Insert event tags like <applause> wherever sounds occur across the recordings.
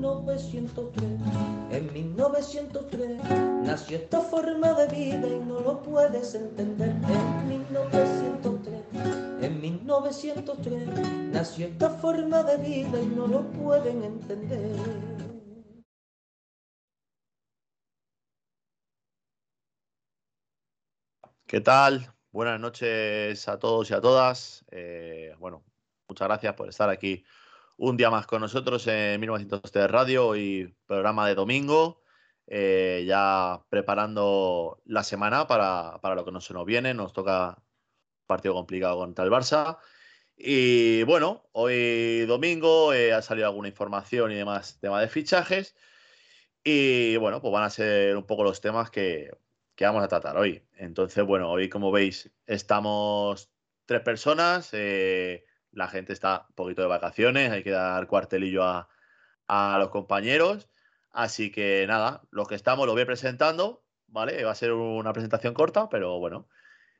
1903. En 1903 nació esta forma de vida y no lo puedes entender. En 1903, en 1903 nació esta forma de vida y no lo pueden entender. ¿Qué tal? Buenas noches a todos y a todas. Eh, bueno, muchas gracias por estar aquí un día más con nosotros en 1903 Radio y programa de domingo. eh, ya preparando la semana para, para lo que no se nos viene. Nos toca partido complicado contra el Barça. Y bueno, hoy domingo eh, ha salido alguna información y demás, tema de fichajes. Y bueno, pues van a ser un poco los temas que, que vamos a tratar hoy. Entonces, bueno, hoy como veis estamos tres personas, eh, la gente está un poquito de vacaciones, hay que dar cuartelillo a, a los compañeros. Así que nada, los que estamos lo voy presentando, ¿vale? Va a ser una presentación corta, pero bueno.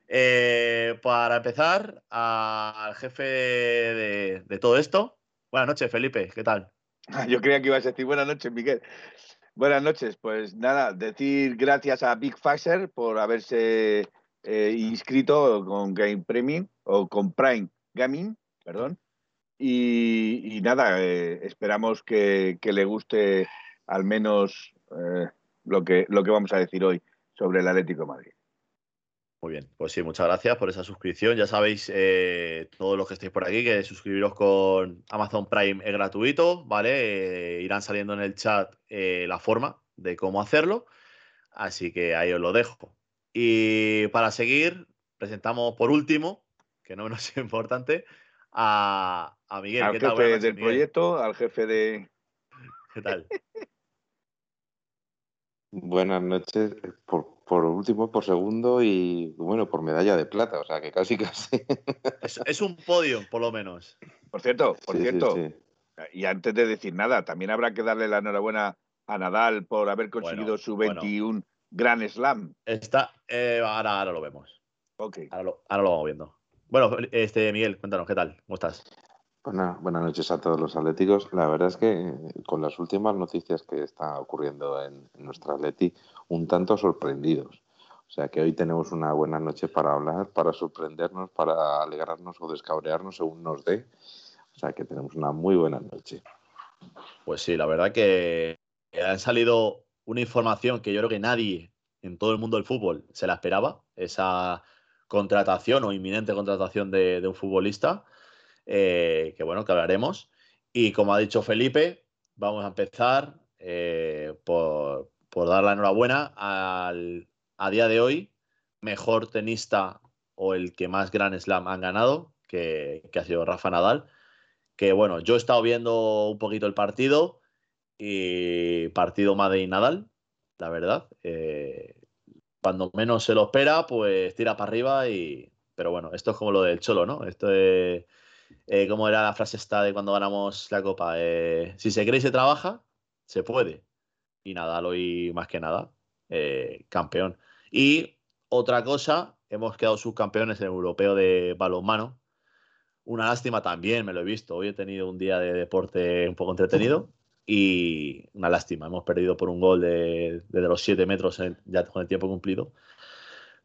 Eh, para empezar, al jefe de, de todo esto. Buenas noches, Felipe, ¿qué tal? <laughs> Yo creía que ibas a decir buenas noches, Miguel. Buenas noches. Pues nada, decir gracias a Big Pfizer por haberse eh, inscrito con Game Premium o con Prime Gaming, perdón. Y, nada, eh, esperamos que, le guste al menos eh, lo, que, lo que vamos a decir hoy sobre el Atlético Madrid. Muy bien, pues sí, muchas gracias por esa suscripción. Ya sabéis, eh, todos los que estéis por aquí, que suscribiros con Amazon Prime es gratuito, ¿vale? Irán saliendo en el chat la forma de cómo hacerlo, así que ahí os lo dejo. Y para seguir, presentamos por último, que no menos <laughs> importante, a, a Miguel. al ¿Qué tal? jefe Buenas del Miguel. proyecto, al jefe de... <laughs> ¿Qué tal? Buenas noches, por, por último, por segundo y bueno, por medalla de plata, o sea que casi <laughs> casi. Es, es un podio, por lo menos. Por cierto, por Sí, cierto, sí. Y antes de decir nada, también habrá que darle la enhorabuena a Nadal por haber conseguido Bueno, su bueno. 21 Grand Slam. Está, eh, ahora, ahora lo vemos. Ahora lo, ahora lo vamos viendo. Bueno, este Miguel, cuéntanos, ¿qué tal? ¿Cómo estás? Buena- buenas noches a todos los atléticos. La verdad es que eh, con las últimas noticias que está ocurriendo en, en nuestra Atleti, un tanto sorprendidos. O sea que hoy tenemos una buena noche para hablar, para sorprendernos, para alegrarnos o descabrearnos según nos dé. O sea que tenemos una muy buena noche. Pues sí, la verdad que han salido una información que yo creo que nadie en todo el mundo del fútbol se la esperaba, esa contratación o inminente contratación de, un futbolista, eh, que bueno, que hablaremos. Y como ha dicho Felipe, vamos a empezar eh, por, por dar la enhorabuena al, a día de hoy, mejor tenista o el que más Grand Slam han ganado, que, ha sido Rafa Nadal. Que bueno, yo he estado viendo un poquito el partido y partido Madrid Nadal, la verdad. Eh, cuando menos se lo espera, pues tira para arriba y. Pero bueno, esto es como lo del Cholo, ¿no? Esto es. eh, ¿Cómo era la frase esta de cuando ganamos la Copa? Eh, si se cree y se trabaja, se puede. Y Nadal hoy, más que nada, eh, campeón. Y otra cosa, hemos quedado subcampeones en el europeo de balonmano. Una lástima también, me lo he visto. Hoy he tenido un día de deporte un poco entretenido y una lástima. Hemos perdido por un gol de, desde los 7 metros en- ya con el tiempo cumplido.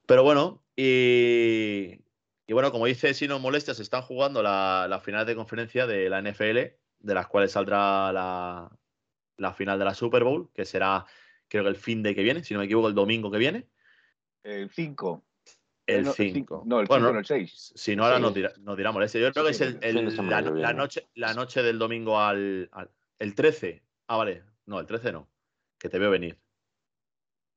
Pero bueno, y, y bueno, como dice, si no molestia, se están jugando la, la final de conferencia de la NFL, de las cuales saldrá la, la final de la Super Bowl, que será, creo que el fin de que viene, si no me equivoco, el domingo que viene. El 5. El no, 5. No, el 5 Bueno, no, el 6. si no, ahora nos, dirá- nos dirá molestia. Yo creo que es el, de el- la, la noche, la noche del domingo al, al- El 13. Ah, vale. No, el 13 no. Que te veo venir.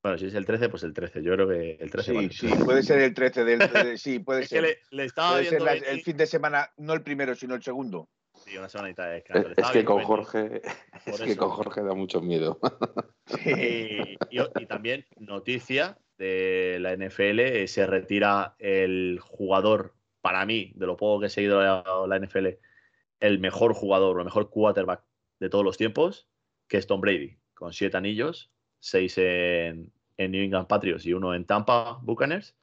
Bueno, si es el 13, pues el 13. Yo creo que el 13 Sí, vale. sí, puede ser el 13 del. de- sí, puede <laughs> Es que ser. le, le estaba Puede ser viendo la- el fin de semana, no el primero, sino el segundo. Sí, una semanita de descanso. Es, es que con. Jorge, es que con Jorge da mucho miedo. Y, y- y también noticia de la NFL, eh, se retira el jugador, para mí, de lo poco que he seguido la, la NFL, el mejor jugador o el mejor quarterback de todos los tiempos, que es Tom Brady, con siete anillos, seis en, en New England Patriots y uno en Tampa Buccaneers.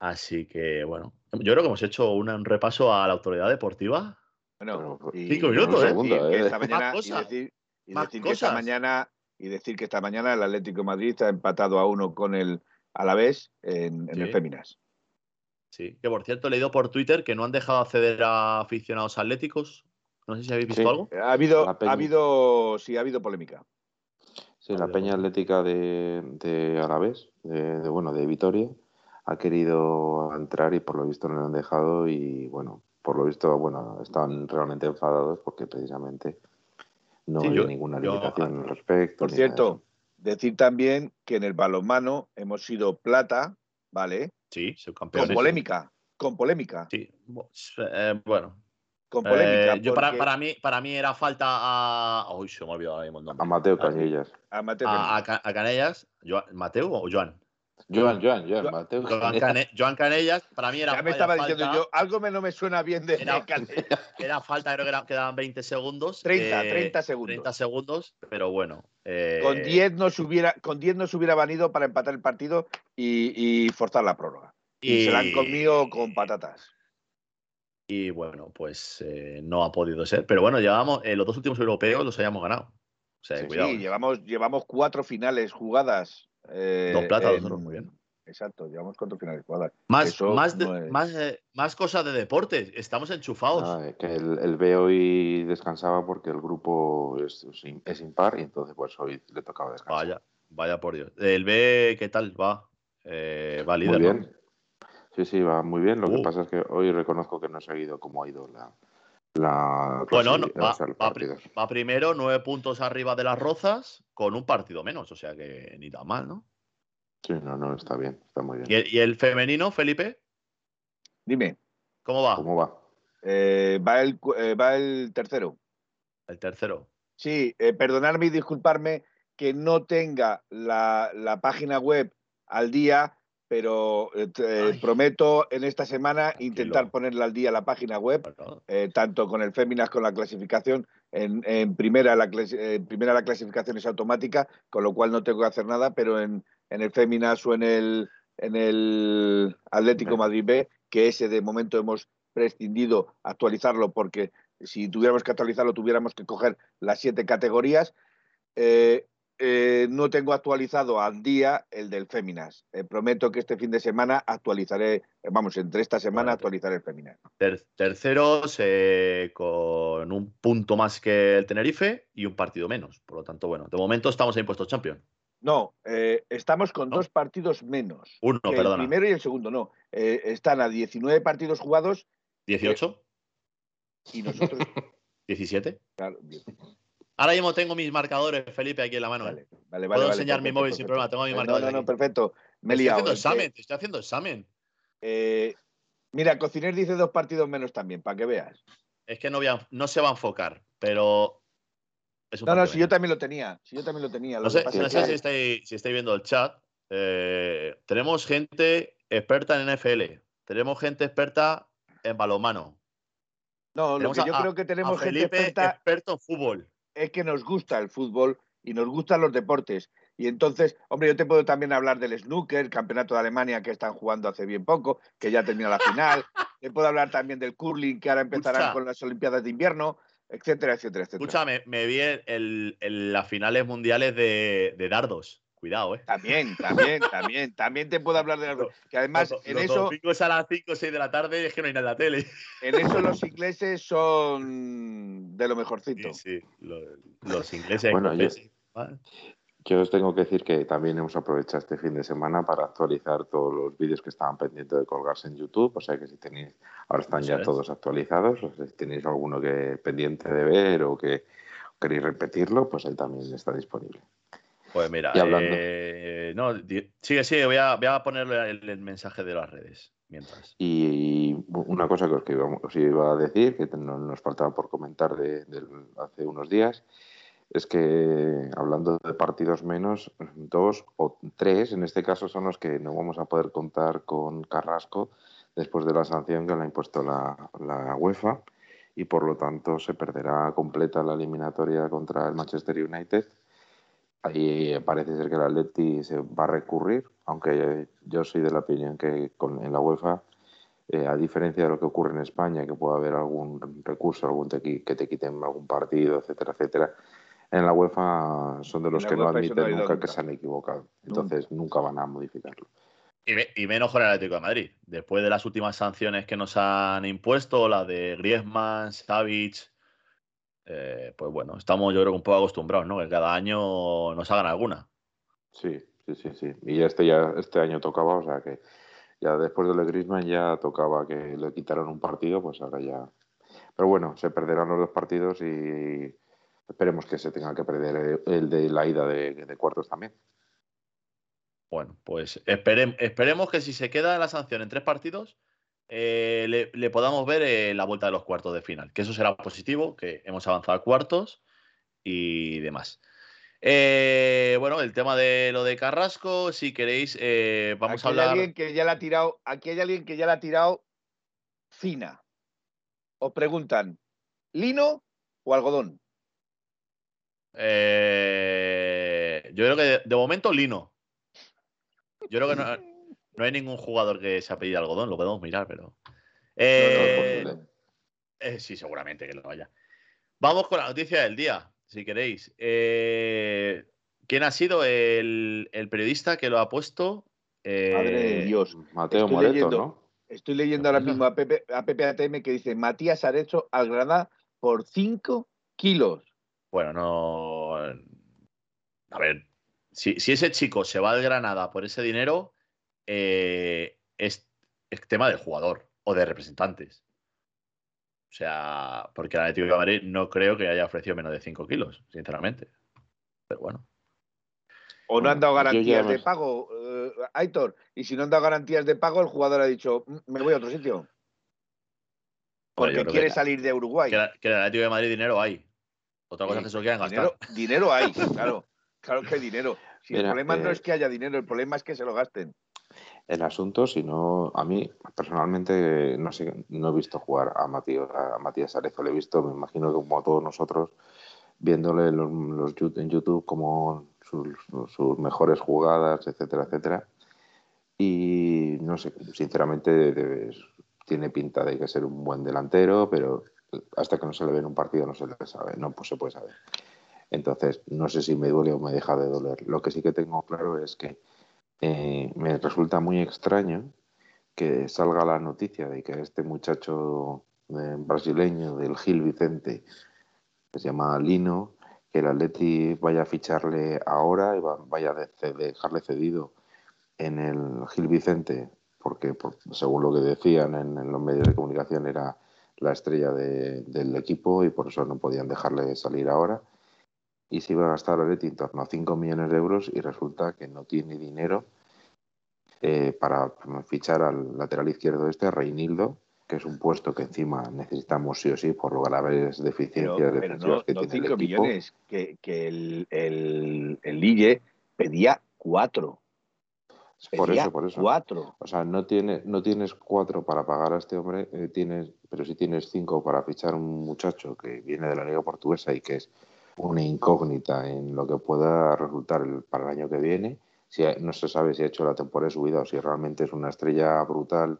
Así que, bueno, yo creo que hemos hecho un, un repaso a la autoridad deportiva. Bueno, Bueno, y cinco minutos, decir ¿eh? que Segundo, ¿eh? esta Más mañana- y decir, y Más decir que esta mañana y decir que esta mañana el Atlético de Madrid está empatado a uno con el Alavés en, en Sí. el Féminas. Sí, que por cierto he leído por Twitter que no han dejado acceder a aficionados atléticos. No sé si habéis visto Sí. algo. Ha habido, ha habido, sí, ha habido polémica. Sí, la Peña. Atlética de, de Alavés, de, de, bueno, de Vitoria, ha querido entrar y por lo visto no lo han dejado y bueno, por lo visto, bueno, están realmente enfadados porque precisamente no Sí, hay yo- ninguna yo- limitación al respecto. Por cierto, decir también que en el balonmano hemos sido plata, ¿vale? Sí, soy Con polémica, con polémica, Sí, eh, bueno. Con polémica. Eh, yo para, para, mí, para mí era falta a. Uy, se me ha olvidado ahora mismo el nombre. A Mateo Cañellas. a Mateo A, a a Canellas. ¿Mateo o Joan? Joan, Joan, Joan, Joan- Mateo Joan. Cane- Joan Canellas, para mí era, ya me estaba falta, diciendo yo, algo me, no me suena bien de Era- Canellas. <laughs> Era falta, creo que era- quedaban 20 segundos. 30, eh, 30 segundos. 30 segundos, pero bueno. eh, Con 10 nos hubiera, con 10 nos hubiera valido para empatar el partido y, y forzar la prórroga. Y, se la han comido con patatas. Y bueno, pues eh, no ha podido ser. Pero bueno, llevamos, eh, los dos últimos europeos los hayamos ganado. O sea, Sí, cuidado. sí, eh. llevamos, llevamos cuatro finales jugadas. eh, Dos plata, dos muy bien. Exacto, llevamos cuatro finales jugadas. Más, más, de- no es- más, eh, más cosas de deporte. Estamos enchufados. Que el, el B hoy descansaba porque el grupo es, es impar y entonces pues hoy le tocaba descansar. Vaya, vaya por Dios. El B, ¿qué tal va? Eh, va líder, Muy ¿no? Sí, sí, va muy bien. Lo Uh. que pasa es que hoy reconozco que no he seguido cómo ha ido la, la Bueno, no, va, o sea, los va va primero, nueve puntos arriba de las Rozas, con un partido menos. O sea que ni tan mal, ¿no? Sí, no, no, está bien, está muy bien. ¿Y el, y el femenino, Felipe? Dime, ¿Cómo va? ¿Cómo va? eh, va, el, eh, va el tercero. El tercero. Sí, eh, perdonadme y disculparme que no tenga la, la página web al día, pero eh, te- Ay. prometo en esta semana Tranquilo. intentar ponerla al día la página web, Bueno, eh, tanto con el Féminas con la clasificación. En, en primera, la, clas- primera la clasificación es automática, con lo cual no tengo que hacer nada, pero en, en el Féminas o en el, en el Atlético. Madrid B, que ese de momento hemos prescindido actualizarlo porque si tuviéramos que actualizarlo tuviéramos que coger las siete categorías. Eh, eh, no tengo actualizado al día el del Féminas. Eh, prometo que este fin de semana actualizaré, eh, vamos, entre esta semana actualizaré el Féminas. ter- terceros eh, con un punto más que el Tenerife y un partido menos. Por lo tanto, bueno, de momento estamos en puestos champion. No, estamos con No. dos partidos menos. Uno, perdona. El primero y el segundo no. Están a 19 partidos jugados 18, y nosotros. <laughs> 17. claro, bien, Ahora mismo tengo mis marcadores, Felipe, aquí en la mano. ¿eh? vale, vale, vale, Puedo enseñar mi perfecto, móvil sin problema, tengo mi Eh, marcador No, no, no, perfecto. Me he Te estoy liado. haciendo examen, te estoy haciendo examen. eh, mira, Cociner dice dos partidos menos también, para que veas. Es que no, voy a- no se va a enfocar, pero. Es un No, no, si yo también lo tenía. Si yo también lo tenía. lo No sé, pasa no es sé que- si, estáis, si estáis viendo el chat. Eh, tenemos gente experta en NFL. Tenemos gente experta en balonmano. No, lo que a- yo a- creo que A tenemos gente Felipe, experta experto en fútbol. Es que nos gusta el fútbol y nos gustan los deportes. Y entonces, hombre, yo te puedo también hablar del snooker, campeonato de Alemania que están jugando hace bien poco, que ya termina la final. <laughs> te puedo hablar también del curling que ahora empezarán con las Olimpiadas de invierno, etcétera, etcétera, etcétera. Escúchame, me vi el- las finales mundiales de, de dardos. Cuidado, ¿eh? También, también, también, también te puedo hablar de las que además Los- en los eso, domingos a las 5 o 6 de la tarde es que no hay nada en la tele. en eso los ingleses son de lo mejorcito. Sí, sí. Los, los ingleses. Bueno, yo-. Yo os tengo que decir que también hemos aprovechado este fin de semana para actualizar todos los vídeos que estaban pendientes de colgarse en YouTube. O sea que si tenéis, ahora están ya es. todos actualizados. O sea, si tenéis alguno que pendiente de ver o que queréis repetirlo, pues ahí también está disponible. Pues mira, eh, no, sigue, sigue, voy a, voy a ponerle el, el mensaje de las redes mientras. Y una cosa que os, iba a decir, que no- nos faltaba por comentar de, hace unos días, es que hablando de partidos menos, dos o tres en este caso son los que no vamos a poder contar con Carrasco después de la sanción que le ha impuesto la, la UEFA y por lo tanto se perderá completa la eliminatoria contra el Manchester United. Ahí parece ser que el Atleti se va a recurrir, aunque yo soy de la opinión que con, en la UEFA eh, a diferencia de lo que ocurre en España, que puede haber algún recurso, algún te- que te quiten algún partido, etcétera, etcétera, en la UEFA son de los que no UEFA eso no admiten nunca. que se han equivocado. Entonces nunca van a modificarlo. Y, me- y menos con el Atlético de Madrid. Después de las últimas sanciones que nos han impuesto, la de Griezmann, Savic, eh, pues bueno, estamos yo creo que un poco acostumbrados, ¿no? Que cada año nos hagan alguna. Sí, sí, sí, sí. Y este ya este año tocaba, o sea que ya después de lo de Griezmann ya tocaba que le quitaron un partido, pues ahora ya. Pero bueno, se perderán los dos partidos y esperemos que se tenga que perder el, de la ida de, de cuartos también. Bueno, pues esperem- esperemos que si se queda la sanción en tres partidos, eh, le, le podamos ver eh, la vuelta de los cuartos de final. Que eso será positivo, que hemos avanzado a cuartos y demás. Eh, bueno, el tema de lo de Carrasco, si queréis, vamos aquí a hablar. Hay alguien que ya la ha tirado, aquí hay alguien que ya la ha tirado fina. Os preguntan, ¿lino o algodón? Yo creo que de, de momento Lino. Yo creo que no, no hay ningún jugador que se apellide algodón, lo podemos mirar, pero. No, no, Eh, eh, sí, seguramente que lo haya. Vamos con la noticia del día, si queréis. Eh, ¿Quién ha sido el, el periodista que lo ha puesto? Eh, Madre de Dios. Mateo estoy Moreto, leyendo. ¿no? Estoy leyendo ahora mismo a Pepe, a Pepe ATM que dice Matías Arecho al Granada por 5 kilos. Bueno, no. A ver, si, si ese chico se va al Granada por ese dinero, eh, es, es tema del jugador o de representantes. O sea, porque el Atlético de Madrid no creo que haya ofrecido menos de 5 kilos, sinceramente. Pero bueno. O no han dado garantías de pago, eh, Aitor. Y si no han dado garantías de pago, el jugador ha dicho, "Mm, me voy a otro sitio. Porque quiere que- salir de Uruguay. Que, la- que el Atlético de Madrid dinero hay. Otra cosa Sí, es que se lo quieran gastar. Dinero, dinero hay, <laughs> claro. Claro que hay dinero. Si el problema no eh, es que haya dinero, el problema es que se lo gasten. El asunto, si no, a mí personalmente no sé, no he visto jugar a Matías, a Matías le he visto, me imagino que como a todos nosotros, viéndole los, los en YouTube como sus, mejores jugadas, etcétera, etcétera. Y no sé, sinceramente tiene pinta de que ser un buen delantero, pero hasta que no se le ve en un partido no se le sabe, no pues se puede saber. Entonces, no sé si me duele o me deja de doler. Lo que sí que tengo claro es que eh, me resulta muy extraño que salga la noticia de que este muchacho eh, brasileño del Gil Vicente, que se llama Lino, que el Atleti vaya a ficharle ahora y va- vaya a de- dejarle cedido en el Gil Vicente, porque por- según lo que decían en, en los medios de comunicación era la estrella de- del equipo y por eso no podían dejarle salir ahora. Y se iba a gastar el en torno a 5 millones de euros y resulta que no tiene dinero eh, para fichar al lateral izquierdo este, Reinildo, que es un puesto que encima necesitamos sí o sí por lo graves Pero, deficiencias pero defensivas no, que no tiene el 5 equipo. millones, que, que el, el, el Lille pedía 4. Por eso, por eso. 4. O sea, no, tiene, no tienes cuatro para pagar a este hombre, eh, tienes, pero sí tienes cinco para fichar un muchacho que viene de la Liga Portuguesa y que es una incógnita en lo que pueda resultar el- para el año que viene. Si ha- no se sabe si ha hecho la temporada de subida o si realmente es una estrella brutal.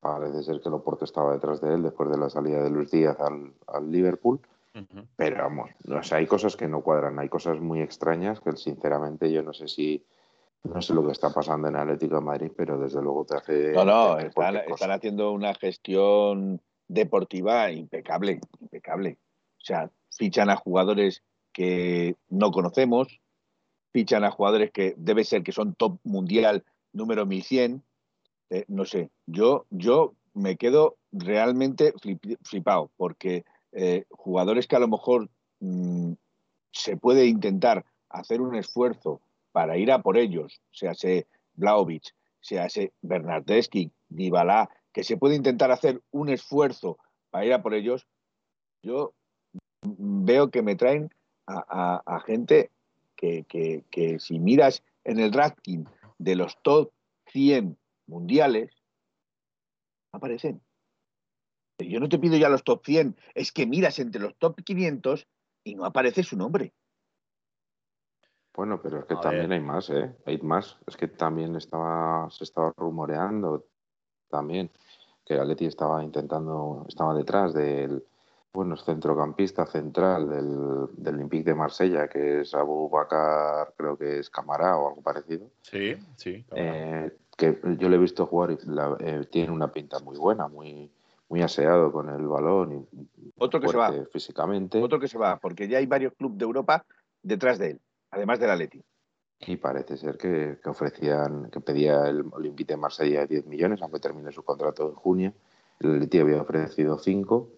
Parece ser que Loporto estaba detrás de él después de la salida de Luis Díaz al, al Liverpool. Pero vamos, o sea, hay cosas que no cuadran, hay cosas muy extrañas que sinceramente yo no sé si, no sé lo que está pasando en Atlético de Madrid, pero desde luego te hace... No, no, están, están haciendo una gestión deportiva impecable, impecable. O sea, fichan a jugadores que no conocemos, fichan a jugadores que debe ser que son top mundial número 1100. Eh, no sé, yo, yo me quedo realmente flip- flipado porque eh, jugadores que a lo mejor mm, se puede intentar hacer un esfuerzo para ir a por ellos, sea ese Blaovic, sea ese Bernardeschi, Dybala, que se puede intentar hacer un esfuerzo para ir a por ellos, yo veo que me traen a, gente que, que, si miras en el ranking de los top 100 mundiales, aparecen. Yo no te pido ya los top 100, es que miras entre los top 500 y no aparece su nombre. Bueno, pero es que también hay más, ¿eh? Hay más. Es que también estaba, se estaba rumoreando también que Atleti estaba intentando, estaba detrás del, bueno, centrocampista central del, del Olympique de Marsella, que es Abu Bakar, creo que es Camará o algo parecido. Sí, sí. Eh, que yo le he visto jugar y eh, tiene una pinta muy buena, muy, muy aseado con el balón y otro que se va físicamente. Otro que se va, porque ya hay varios clubes de Europa detrás de él además del Atleti. Y parece ser que, ofrecían, que pedía el Olympique de Marsella 10 millones, aunque termine su contrato en junio. El Atleti había ofrecido 5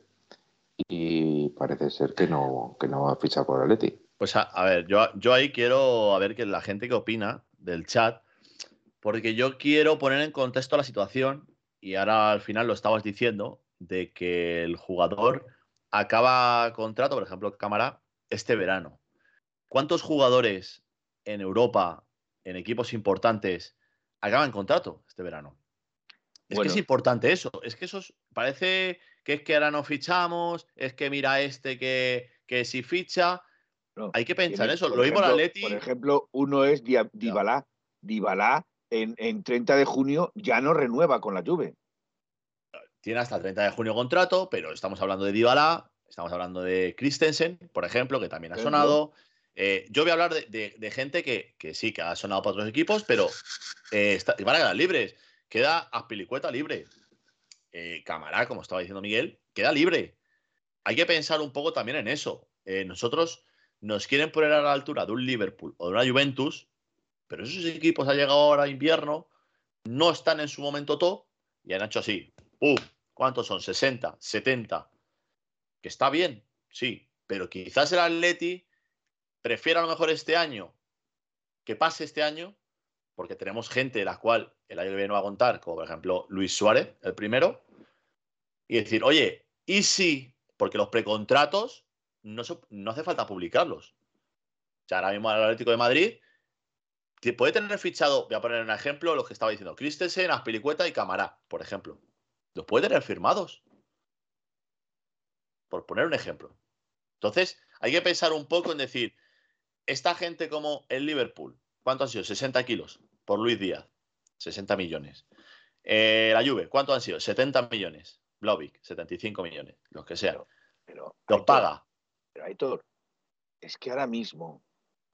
y parece ser que no, que no va a fichar por el Atleti. Pues a, ver, yo, yo ahí quiero a ver que la gente que opina del chat, porque yo quiero poner en contexto la situación y ahora al final lo estabas diciendo, de que el jugador acaba contrato, por ejemplo, Cámara, este verano. ¿Cuántos jugadores en Europa, en equipos importantes, acaban contrato este verano? Es que es importante eso. Es que eso parece que es que ahora no fichamos, es que mira este que, que si ficha. Hay que pensar eso. Lo mismo. Por ejemplo, uno es Dybala. Dybala en, en 30 de junio ya no renueva con la Juve. Tiene hasta el 30 de junio contrato, pero estamos hablando de Dybala, estamos hablando de Christensen, por ejemplo, que también ha sonado. Eh, yo voy a hablar de, gente que, sí, que ha sonado para otros equipos, pero eh, van a quedar libres. Queda Aspilicueta libre. Eh, Camará, como estaba diciendo Miguel, queda libre. Hay que pensar un poco también en eso. nosotros nos quieren poner a la altura de un Liverpool o de una Juventus, pero esos equipos ha llegado ahora invierno, no están en su momento top y han hecho así. ¿Cuántos son? 60, 70. Que está bien, sí, pero quizás el Atleti prefiero a lo mejor este año que pase este año, porque tenemos gente de la cual el año que viene va a contar, como por ejemplo Luis Suárez, el primero, y decir, oye, ¿y si? Porque los precontratos no, hace falta publicarlos. O sea, ahora mismo el Atlético de Madrid puede tener fichado, voy a poner un ejemplo, los que estaba diciendo, Christensen, Aspilicueta y Camará, por ejemplo. Los puede tener firmados. Por poner un ejemplo. Entonces, hay que pensar un poco en decir, esta gente como el Liverpool, ¿cuánto han sido? 60 kilos por Luis Díaz, 60 millones. Eh, la Juve, ¿cuánto han sido? 70 millones. Blovic, 75 millones, los que sea. Pero, los paga. Pero Aitor, es que ahora mismo,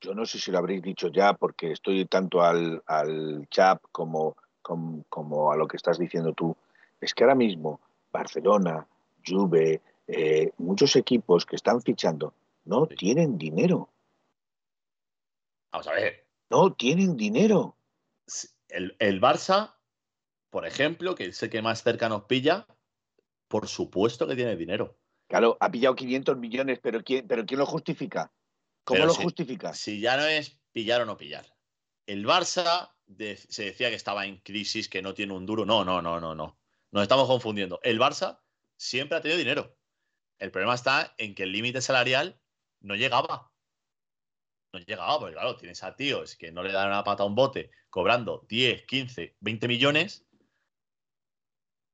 yo no sé si lo habréis dicho ya, porque estoy tanto al, al chat como, como, a lo que estás diciendo tú. Es que ahora mismo Barcelona, Juve, eh, muchos equipos que están fichando no tienen dinero. Vamos a ver. No, tienen dinero. El, el Barça, por ejemplo, que es el que más cerca nos pilla, por supuesto que tiene dinero. Claro, ha pillado 500 millones, pero ¿quién, pero ¿quién lo justifica? ¿Cómo lo justifica? Si ya no es pillar o no pillar. El Barça se decía que estaba en crisis, que no tiene un duro. No, no, no, no, no. Nos estamos confundiendo. El Barça siempre ha tenido dinero. El problema está en que el límite salarial no llegaba no llegaba, porque claro, tienes a tíos que no le dan una pata a un bote cobrando 10, 15, 20 millones.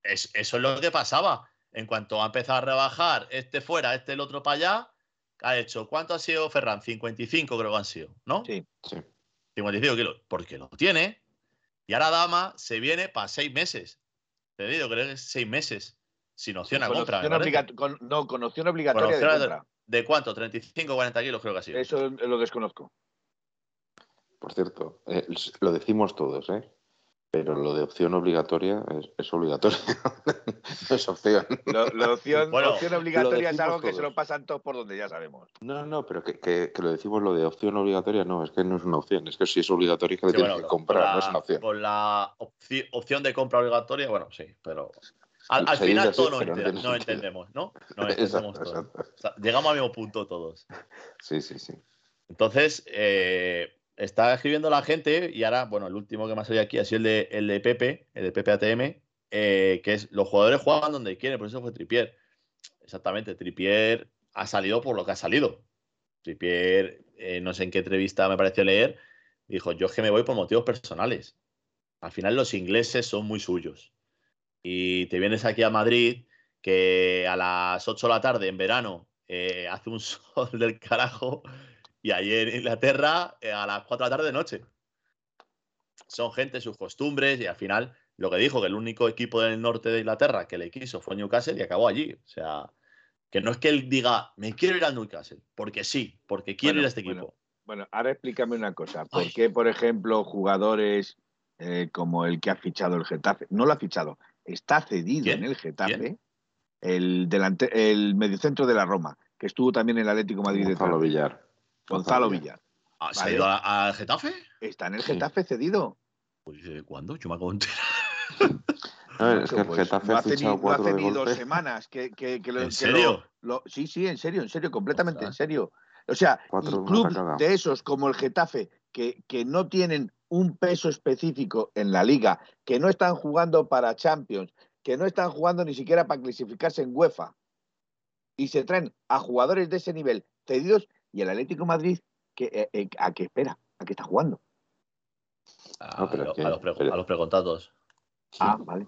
eso es lo que pasaba. En cuanto ha empezado a rebajar este fuera, este el otro para allá, ha hecho, ¿cuánto ha sido Ferran? 55 creo que han sido, ¿no? Sí, sí. 55 kilos, porque lo tiene. Y ahora Dama se viene para seis meses. Te digo, creo que es seis meses. Sin opción a compra. no, con opción obligatoria de compra. ¿De cuánto? ¿35 40 kilos creo que ha sido? Eso lo desconozco. Por cierto, eh, lo decimos todos, ¿eh? Pero lo de opción obligatoria es, obligatorio. <laughs> no es opción. Lo, opción, opción, obligatoria es algo que se lo pasan todos por donde ya sabemos. No, no, pero que, lo decimos lo de opción obligatoria, no, es que no es una opción. Es que si es obligatorio es que le tienes que comprar, no es una opción. Con la opción de compra obligatoria, bueno, sí, pero al, final todos no, entendemos, ¿no? <laughs> No entendemos todos. llegamos al mismo punto todos. Sí, sí, sí. Entonces, eh, está escribiendo la gente y ahora, bueno, el último que me ha salido aquí ha sido el de, el de Pepe, el de Pepe ATM, eh, que es los jugadores juegan donde quieren, por eso fue Tripier. Exactamente, Tripier ha salido por lo que ha salido. Tripier, eh, no sé en qué entrevista me pareció leer, dijo, yo es que me voy por motivos personales. Al final los ingleses son muy suyos. Y te vienes aquí a Madrid, que a las 8 de la tarde en verano eh, hace un <laughs> sol del carajo, y ayer en Inglaterra eh, a las 4 de la tarde de noche. Son gente, sus costumbres, y al final lo que dijo, que el único equipo del norte de Inglaterra que le quiso fue Newcastle y acabó allí. O sea, que no es que él diga, me quiero ir al Newcastle, porque sí, porque quiero Bueno, ir a este bueno, equipo. Bueno, ahora explícame una cosa. ¿Por Ay. qué, por ejemplo, jugadores eh, como el que ha fichado el Getafe, no lo ha fichado, está cedido ¿Quién? en el Getafe, ¿Quién? el, delante, el mediocentro de la Roma, que estuvo también en el Atlético Madrid de Gonzalo Villar. Gonzalo Villar. ¿Se ha Vale. ido al Getafe? Está en el Sí. Getafe cedido. Pues, ¿de ¿Cuándo? Yo me acabo de enterar. <laughs> A ver, es que el Pues, Getafe no ha hace ni, no hace dos semanas que, que- que lo- ¿En que serio? lo- lo- sí, sí, en serio, en serio, completamente en serio. O sea, clubes de esos como el Getafe, que, que no tienen un peso específico en la liga, que no están jugando para Champions, que no están jugando ni siquiera para clasificarse en UEFA, y se traen a jugadores de ese nivel cedidos, y el Atlético de Madrid, que, eh, eh, ¿a qué espera? ¿A qué está jugando? A, No, pero lo- es que- a los, pre- pero- a los precontratos. Ah, vale.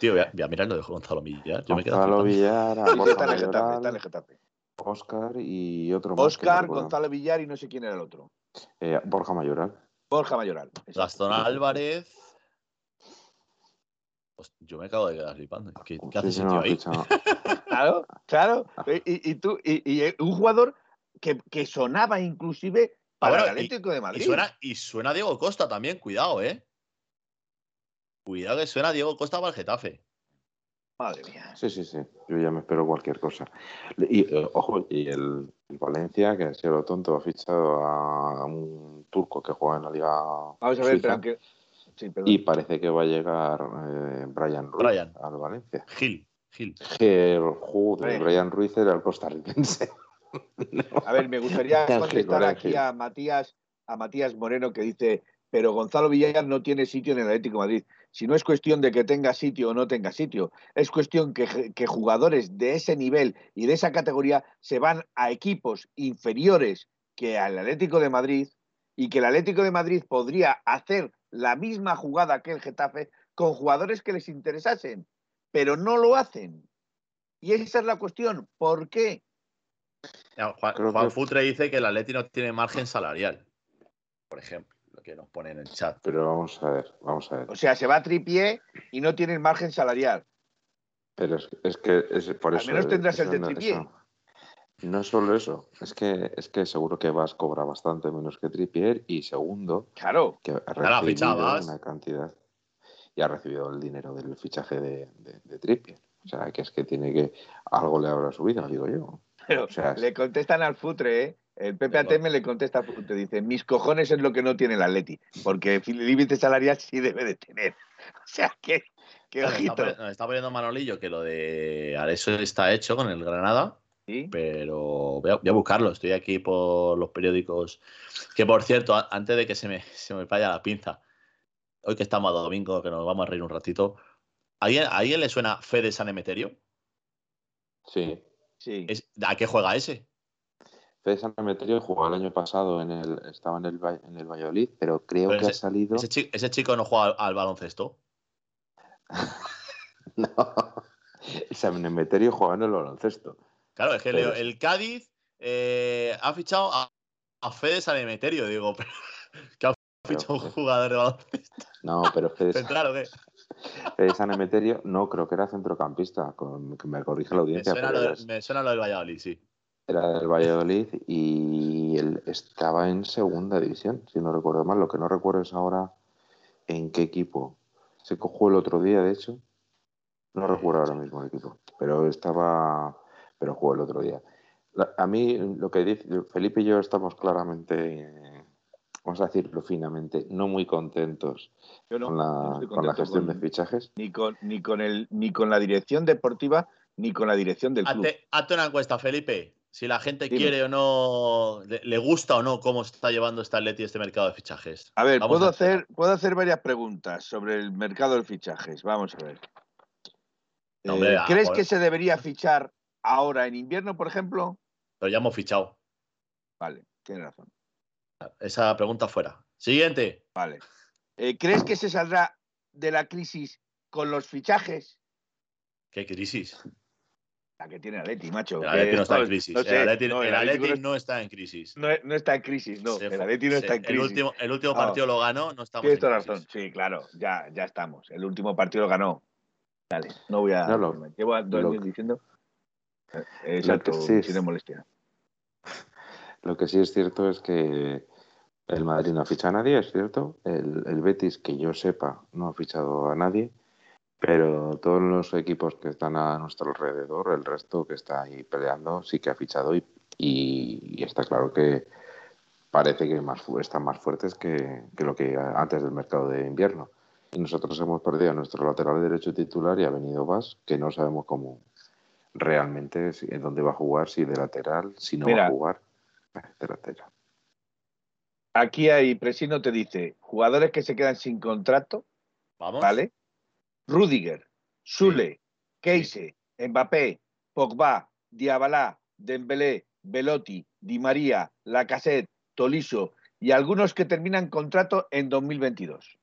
Tío, voy a, voy a mirar lo de Gonzalo Millar. Yo me quedo Gonzalo flipando. Villar, a Getafe. Oscar y otro Oscar. Gonzalo Villar y no sé quién era el otro. Eh, Borja Mayoral. Borja Mayoral. exacto. Gastón Álvarez. Pues yo me acabo de quedar flipando. ¿Qué, qué hace Sí, sí, ese no, tío ha ahí? <laughs> Claro, claro. Y, y tú, y, y un jugador que, que sonaba inclusive Ah, para bueno, el Atlético de Madrid. Y suena, y suena Diego Costa también, cuidado, ¿eh? Cuidado que suena Diego Costa para el Getafe. Madre mía. Sí, sí, sí. Yo ya me espero cualquier cosa. Y, eh, ojo, y el, el Valencia, que ha sido lo tonto, ha fichado a un turco que juega en la Liga. Vamos a ver, Suiza, pero aunque. Sí, perdón. Y parece que va a llegar eh, Brian Ruiz Brian. al Valencia. Gil, Gil. El joder, Brian. Brian Ruiz era el costarricense. <laughs> A ver, me gustaría contestar aquí a Matías, a Matías Moreno que dice, pero Gonzalo Villar no tiene sitio en el Atlético de Madrid. Si no es cuestión de que tenga sitio o no tenga sitio, es cuestión que, que jugadores de ese nivel y de esa categoría se van a equipos inferiores que al Atlético de Madrid y que el Atlético de Madrid podría hacer la misma jugada que el Getafe con jugadores que les interesasen, pero no lo hacen. Y esa es la cuestión. ¿Por qué? Juan, Futre dice que el Atleti no tiene margen salarial. Por ejemplo, lo que nos pone en el chat. Pero vamos a ver, vamos a ver. O sea, se va a tripié y no tienen margen salarial. Pero es, es que es por Al eso. menos tendrás el de no, eso- no es solo eso, es que, es que seguro que Vas cobra bastante menos que Trippier y segundo, Claro. que ha recibido una cantidad y ha recibido el dinero del fichaje de, de, de Trippier. O sea, que es que tiene que algo le habrá subido, digo yo. Pero O sea, es- le contestan al futre, ¿eh? El PPATM le contesta futre. Dice, mis cojones es lo que no tiene el Atleti. Porque el límite salarial sí debe de tener. <laughs> O sea, que, está, ojito. nos está poniendo Manolillo que lo de Areso está hecho con el Granada, ¿Sí? pero voy a, voy a buscarlo. Estoy aquí por los periódicos. Que por cierto, a- antes de que se me, se me vaya la pinza, hoy que estamos a domingo, que nos vamos a reír un ratito, ¿a alguien, a alguien le suena Fede San Emeterio? sí. Sí. ¿Es- ¿A qué juega ese? Fede San Emeterio jugó el año pasado en el, estaba en el, en el Valladolid, pero creo Pero que ha salido. Ese, chi- ese chico no juega al, al baloncesto. <laughs> No. San Emeterio juega en el baloncesto. Claro, es que Pero el Cádiz eh, ha fichado a, a Fede San Emeterio, digo, <laughs> pero, que ha Pero, fichado un jugador de baloncesto No, pero Fede, central, ¿o qué? Fede San Emeterio no creo que era centrocampista, con- que me corrige la Me audiencia, suena, lo me suena lo del Valladolid, sí. Era del Valladolid y él estaba en segunda división, si no recuerdo mal. Lo que no recuerdo es ahora en qué equipo. Se cogió el otro día, de hecho. No recuerdo ahora mismo el equipo, pero estaba, pero jugó el otro día. La- a mí lo que dice Felipe y yo estamos claramente, eh, vamos a decirlo finamente, no muy contentos Yo no, con no la, con la gestión con- de fichajes. ni, con, ni, con el, ni con la dirección deportiva ni con la dirección del club. Hazte, hazte una encuesta, Felipe. Si la gente Dime. quiere o no, le, le gusta o no cómo está llevando esta Atleti este mercado de fichajes. A ver, Vamos puedo a hacer, puedo hacer varias preguntas sobre el mercado de fichajes. Vamos a ver. No, hombre, Eh, ah, ¿Crees que se debería fichar ahora en invierno, por ejemplo? Ya hemos fichado. Vale, tienes razón. Esa pregunta fuera. Siguiente. Vale. Eh, ¿Crees que se saldrá de la crisis con los fichajes? ¿Qué crisis? La que tiene Atleti, macho. El que Atleti no está en crisis. no sé, el Atleti, no, el el Atlético Atleti no- no está en crisis. No, no está en crisis, no. Se el Atleti no se- está en el crisis. último, el último partido lo ganó, no estamos Tienes en toda crisis. razón. Sí, claro, ya, ya estamos. El último partido lo ganó. Dale, no voy a. No, lo- Llevo dos lo- años diciendo. Eh, Exacto, sí es- sin molestia. Lo que sí es cierto es que el Madrid no ha fichado a nadie, es cierto. El, el Betis, que yo sepa, no ha fichado a nadie. Pero todos los equipos que están a nuestro alrededor, el resto que está ahí peleando, sí que ha fichado y, y- y está claro que parece que más, fu- están más fuertes que, que lo que antes del mercado de invierno. Y nosotros hemos perdido a nuestro lateral derecho titular y ha venido Vas, que no sabemos cómo realmente, en dónde va a jugar, si de lateral, si no va a jugar <laughs> de lateral. Aquí hay, Presino te dice, jugadores que se quedan sin contrato, Vamos. ¿vale? Rudiger, Sule, Keise, Mbappé, Pogba, Diabalá, Dembélé, Velotti, Di María, Lacazette, Tolisso y algunos que terminan contrato en 2022.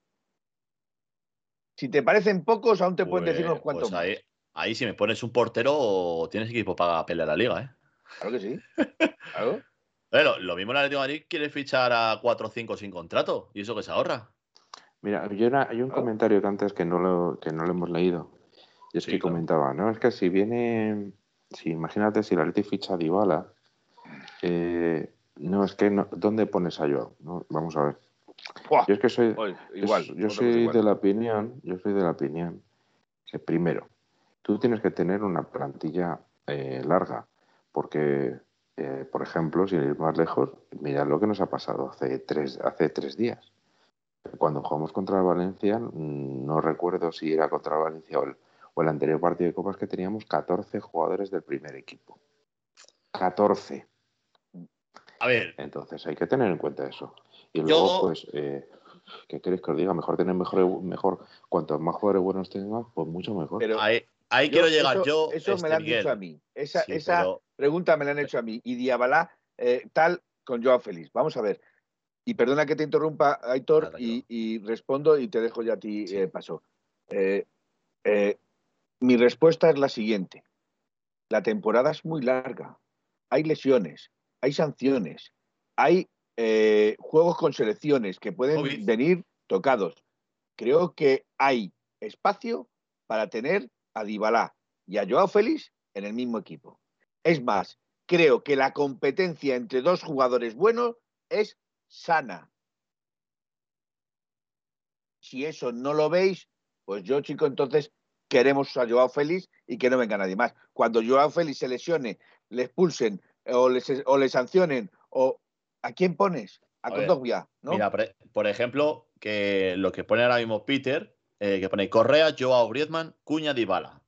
Si te parecen pocos, aún te pueden Pues- decir unos cuantos pues ahí, ahí si me pones un portero, tienes equipo para pelear la liga, ¿eh? Claro que sí. <laughs> Claro. Pero lo mismo el Atlético de Madrid quiere fichar a 4 o 5 sin contrato. ¿Y eso que se ahorra? Mira, yo era- hay un Ah. comentario que antes que no lo, que no lo hemos leído. Y es Sí, que claro. comentaba, ¿no? Es que si viene, si imagínate si el Atleti ficha a Dybala, eh, no, es que no, ¿dónde pones a Joao? No, vamos a ver. Buah, Yo es que soy, igual. yo soy igual. de la opinión, yo soy de la opinión que primero, tú tienes que tener una plantilla eh, larga, porque, eh, por ejemplo, sin ir más lejos, mirad lo que nos ha pasado hace tres, hace tres días. Cuando jugamos contra el Valencia, mm, no recuerdo si era contra el Valencia o el, o el anterior partido de Copas que teníamos 14 jugadores del primer equipo. 14. A ver, Entonces hay que tener en cuenta eso. Y Yo- luego, pues, eh, ¿qué queréis que os diga? Mejor tener mejor, mejor, cuantos más jugadores buenos tengas, pues mucho mejor. Pero ahí, ahí yo- quiero llegar eso, yo. Eso me este, lo han Miguel. dicho a mí. Esa, Sí, esa pero- pregunta me la han hecho a mí. Y Diabalá, eh, tal, con Joao Félix. Vamos a ver. Y perdona que te interrumpa, Aitor, y, y respondo y te dejo ya a ti Sí. eh, paso. Eh, eh, mi respuesta es la siguiente. La temporada es muy larga. Hay lesiones, hay sanciones, hay juegos con selecciones que pueden venir tocados. Creo que hay espacio para tener a Dybala y a Joao Félix en el mismo equipo. Es más, creo que la competencia entre dos jugadores buenos es sana. Si eso no lo veis, pues yo, chico, entonces queremos a Joao Félix y que no venga nadie más. Cuando Joao Félix se lesione, le expulsen o le, o le sancionen, o ¿a quién pones? A, A ver, Kondogbia, ¿no? Mira, por, por ejemplo, que lo que pone ahora mismo Peter, eh, que pone Correa, Joao Griezmann, Cuña, Dybala.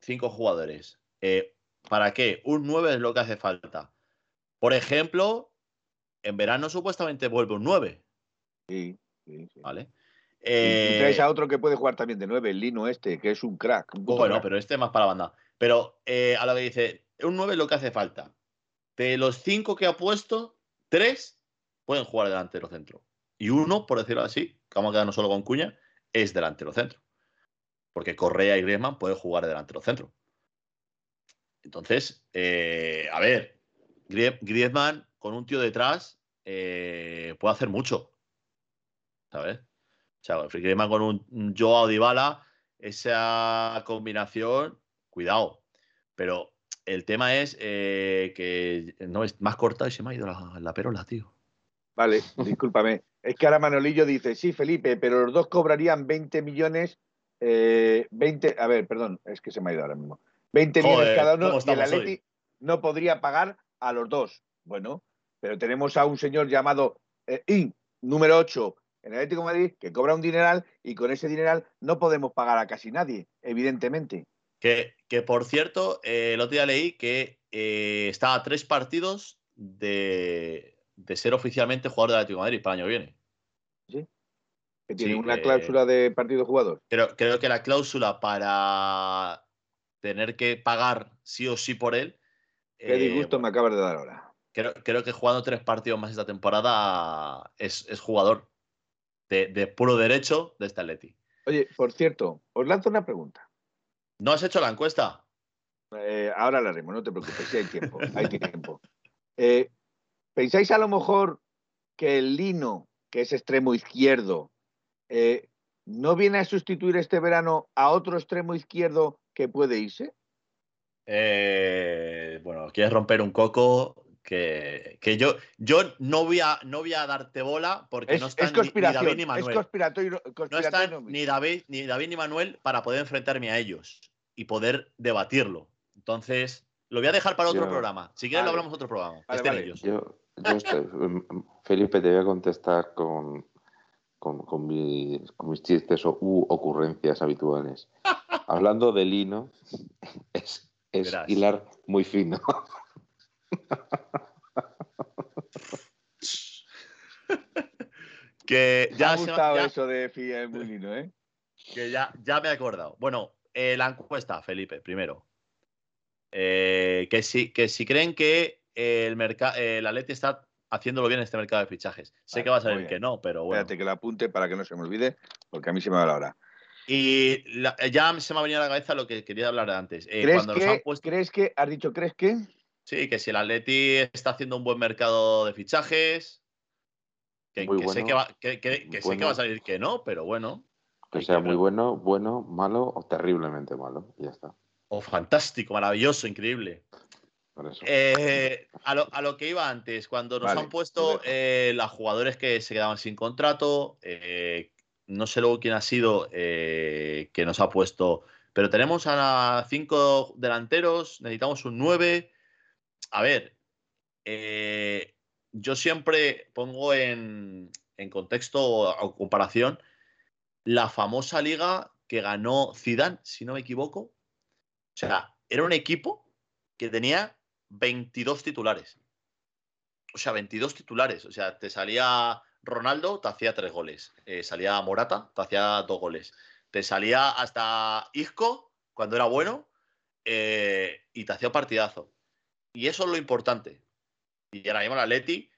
Cinco jugadores. Eh, ¿Para qué? Un 9 es lo que hace falta. Por ejemplo, en verano supuestamente vuelve un 9, Sí, sí, sí. ¿vale? Y- y Eh, traes a otro que puede jugar también de nueve, el Lino este, que es un crack. un Bueno, crack. pero este más para la banda. Pero eh, a lo que dice, un 9 es lo que hace falta. De los cinco que ha puesto, tres pueden jugar delantero centro. Y uno, por decirlo así, que vamos a quedarnos solo con Cuña, es delantero centro. Porque Correa y Griezmann pueden jugar de delantero centro. Entonces, eh, a ver, Grie- Griezmann con un tío detrás eh, puede hacer mucho. ¿Sabes? O sea, Griezmann con un, Joao Dybala, esa combinación, cuidado. Pero el tema es eh, que no es más corta y se me ha ido la, la perola, tío. Vale, discúlpame. Es que ahora Manolillo dice, sí, Felipe, pero los dos cobrarían 20 millones, eh, 20, a ver, perdón, es que se me ha ido ahora mismo. 20 Joder, millones cada ¿cómo uno y el Atleti hoy? no podría pagar a los dos. Bueno, pero tenemos a un señor llamado eh, In, número 8, en el Atlético de Madrid, que cobra un dineral y con ese dineral no podemos pagar a casi nadie, evidentemente. Que, que por cierto, eh, el otro día leí que eh, está a tres partidos de, de ser oficialmente jugador del Atlético de Madrid para el año que viene. Que tiene Sí, una eh, cláusula de partido jugador. Creo, creo que la cláusula para tener que pagar sí o sí por él. Qué eh, disgusto me acabas de dar ahora. Creo, creo que jugando tres partidos más esta temporada es, es jugador de, de puro derecho de este Atleti. Oye, por cierto, os lanzo una pregunta. ¿No has hecho la encuesta? Eh, ahora la haremos, no te preocupes, sí hay tiempo. Hay tiempo. Eh, ¿Pensáis a lo mejor que el Lino, que es extremo izquierdo, eh, no viene a sustituir este verano a otro extremo izquierdo que puede irse? Bueno, quieres romper un coco que, que yo, yo no, voy a, no voy a darte bola porque Es, no es están ni- David ni es Manuel. conspiratorio. no están ni David, ni David ni Manuel para poder enfrentarme a ellos y poder debatirlo. Entonces, lo voy a dejar para otro Yo- programa. Si quieres, Vale. lo hablamos otro programa. que Vale, estén vale. ellos. Yo, yo estoy- em, Felipe, te voy a contestar con, con, con mis, con mis chistes o u ocurrencias habituales. <laughs> Hablando de lino, es, es hilar muy fino. Que Me ya, ha se me- gustado ya- eso de Mulino, ¿eh? que ya, ya me he acordado. Bueno, eh, la encuesta, Felipe, primero. Eh, que, si, que si creen que el, mercado el Atleti está haciéndolo bien en este mercado de fichajes. Sé Vale, que va a salir que no, pero bueno. Espérate que lo apunte para que no se me olvide, porque a mí se me va la hora. Y la- ya se me ha venido a la cabeza lo que quería hablar antes. Eh, ¿Crees, cuando nos han que, puesto- ¿Crees que, has dicho, crees que? Sí, que si el Atleti está haciendo un buen mercado de fichajes, que, sé que, va, que, que- que sé que bueno. va a salir que no, pero bueno. Que sea muy bueno, bueno, malo o terriblemente malo. Y ya está. O fantástico, maravilloso, increíble. Por eso. Eh, a, lo, a lo que iba antes, cuando nos Vale, han puesto eh, los jugadores que se quedaban sin contrato, eh, no sé luego quién ha sido eh, que nos ha puesto, pero tenemos a cinco delanteros, necesitamos un 9. A ver, eh, yo siempre pongo en, en contexto o, comparación la famosa liga que ganó Zidane, si no me equivoco. O sea, era un equipo que tenía 22 titulares. O sea, 22 titulares. O sea, te salía Ronaldo, te hacía tres goles. Eh, salía Morata, te hacía dos goles. Te salía hasta Isco, cuando era bueno, eh, y te hacía partidazo. Y eso es lo importante. Y ahora mismo el Atleti,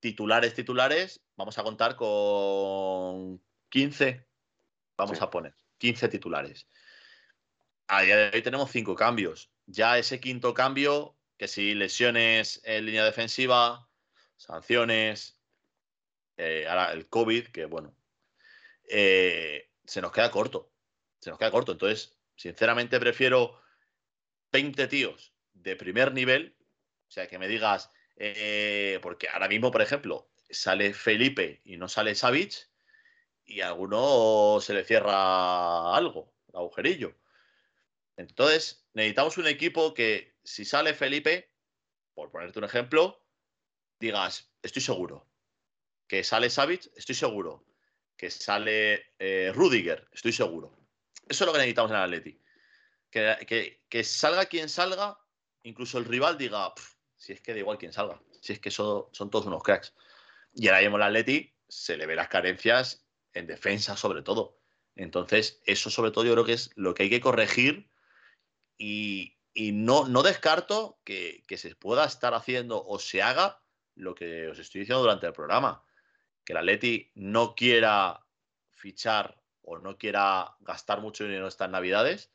titulares, titulares, vamos a contar con 15. Vamos Sí. a poner 15 titulares. A día de hoy tenemos cinco cambios. Ya ese quinto cambio, que si lesiones en línea defensiva, sanciones, eh, ahora el COVID, que bueno, eh, se nos queda corto. Se nos queda corto. Entonces, sinceramente prefiero 20 tíos de primer nivel. O sea, que me digas, eh, porque ahora mismo, por ejemplo, sale Felipe y no sale Savic, y a alguno se le cierra algo, agujerillo. Entonces, necesitamos un equipo que, si sale Felipe, por ponerte un ejemplo, digas, estoy seguro. Que sale Savic, estoy seguro. Que sale eh, Rudiger, estoy seguro. Eso es lo que necesitamos en el Atleti. Que, que- que salga quien salga, incluso el rival diga, "Pf, si es que da igual quien salga, si es que son todos unos cracks. Y ahora mismo el Atleti se le ve las carencias en defensa sobre todo. Entonces, eso sobre todo yo creo que es lo que hay que corregir y, y no, no descarto que, que se pueda estar haciendo o se haga lo que os estoy diciendo durante el programa. Que el Atleti no quiera fichar o no quiera gastar mucho dinero estas navidades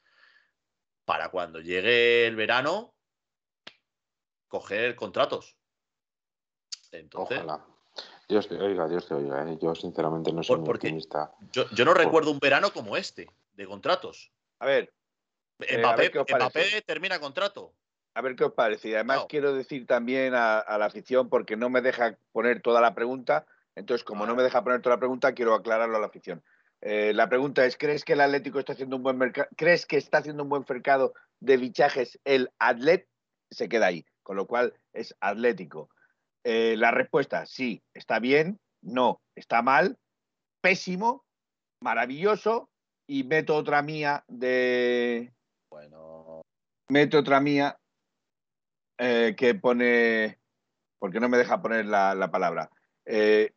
para cuando llegue el verano coger contratos. Entonces, Ojalá. Dios te oiga, Dios te oiga. ¿eh? Yo sinceramente no soy Por- muy optimista. yo, yo no recuerdo un verano como este de contratos. A ver, Eh, a Mbappé, os Mbappé termina contrato. a ver qué os parece. Y además quiero decir también a, a la afición, porque no me deja poner toda la pregunta, entonces como no me deja poner toda la pregunta, quiero aclararlo a la afición. Eh, la pregunta es, ¿crees que el Atlético está haciendo un buen mercado? ¿Crees que está haciendo un buen mercado de fichajes? El Atlet se queda ahí, con lo cual es Atlético. Eh, la respuesta, sí, está bien, no, está mal, pésimo, maravilloso, y meto otra mía de, Bueno. Mete otra mía eh, que pone. Porque no me deja poner la, la palabra. Eh,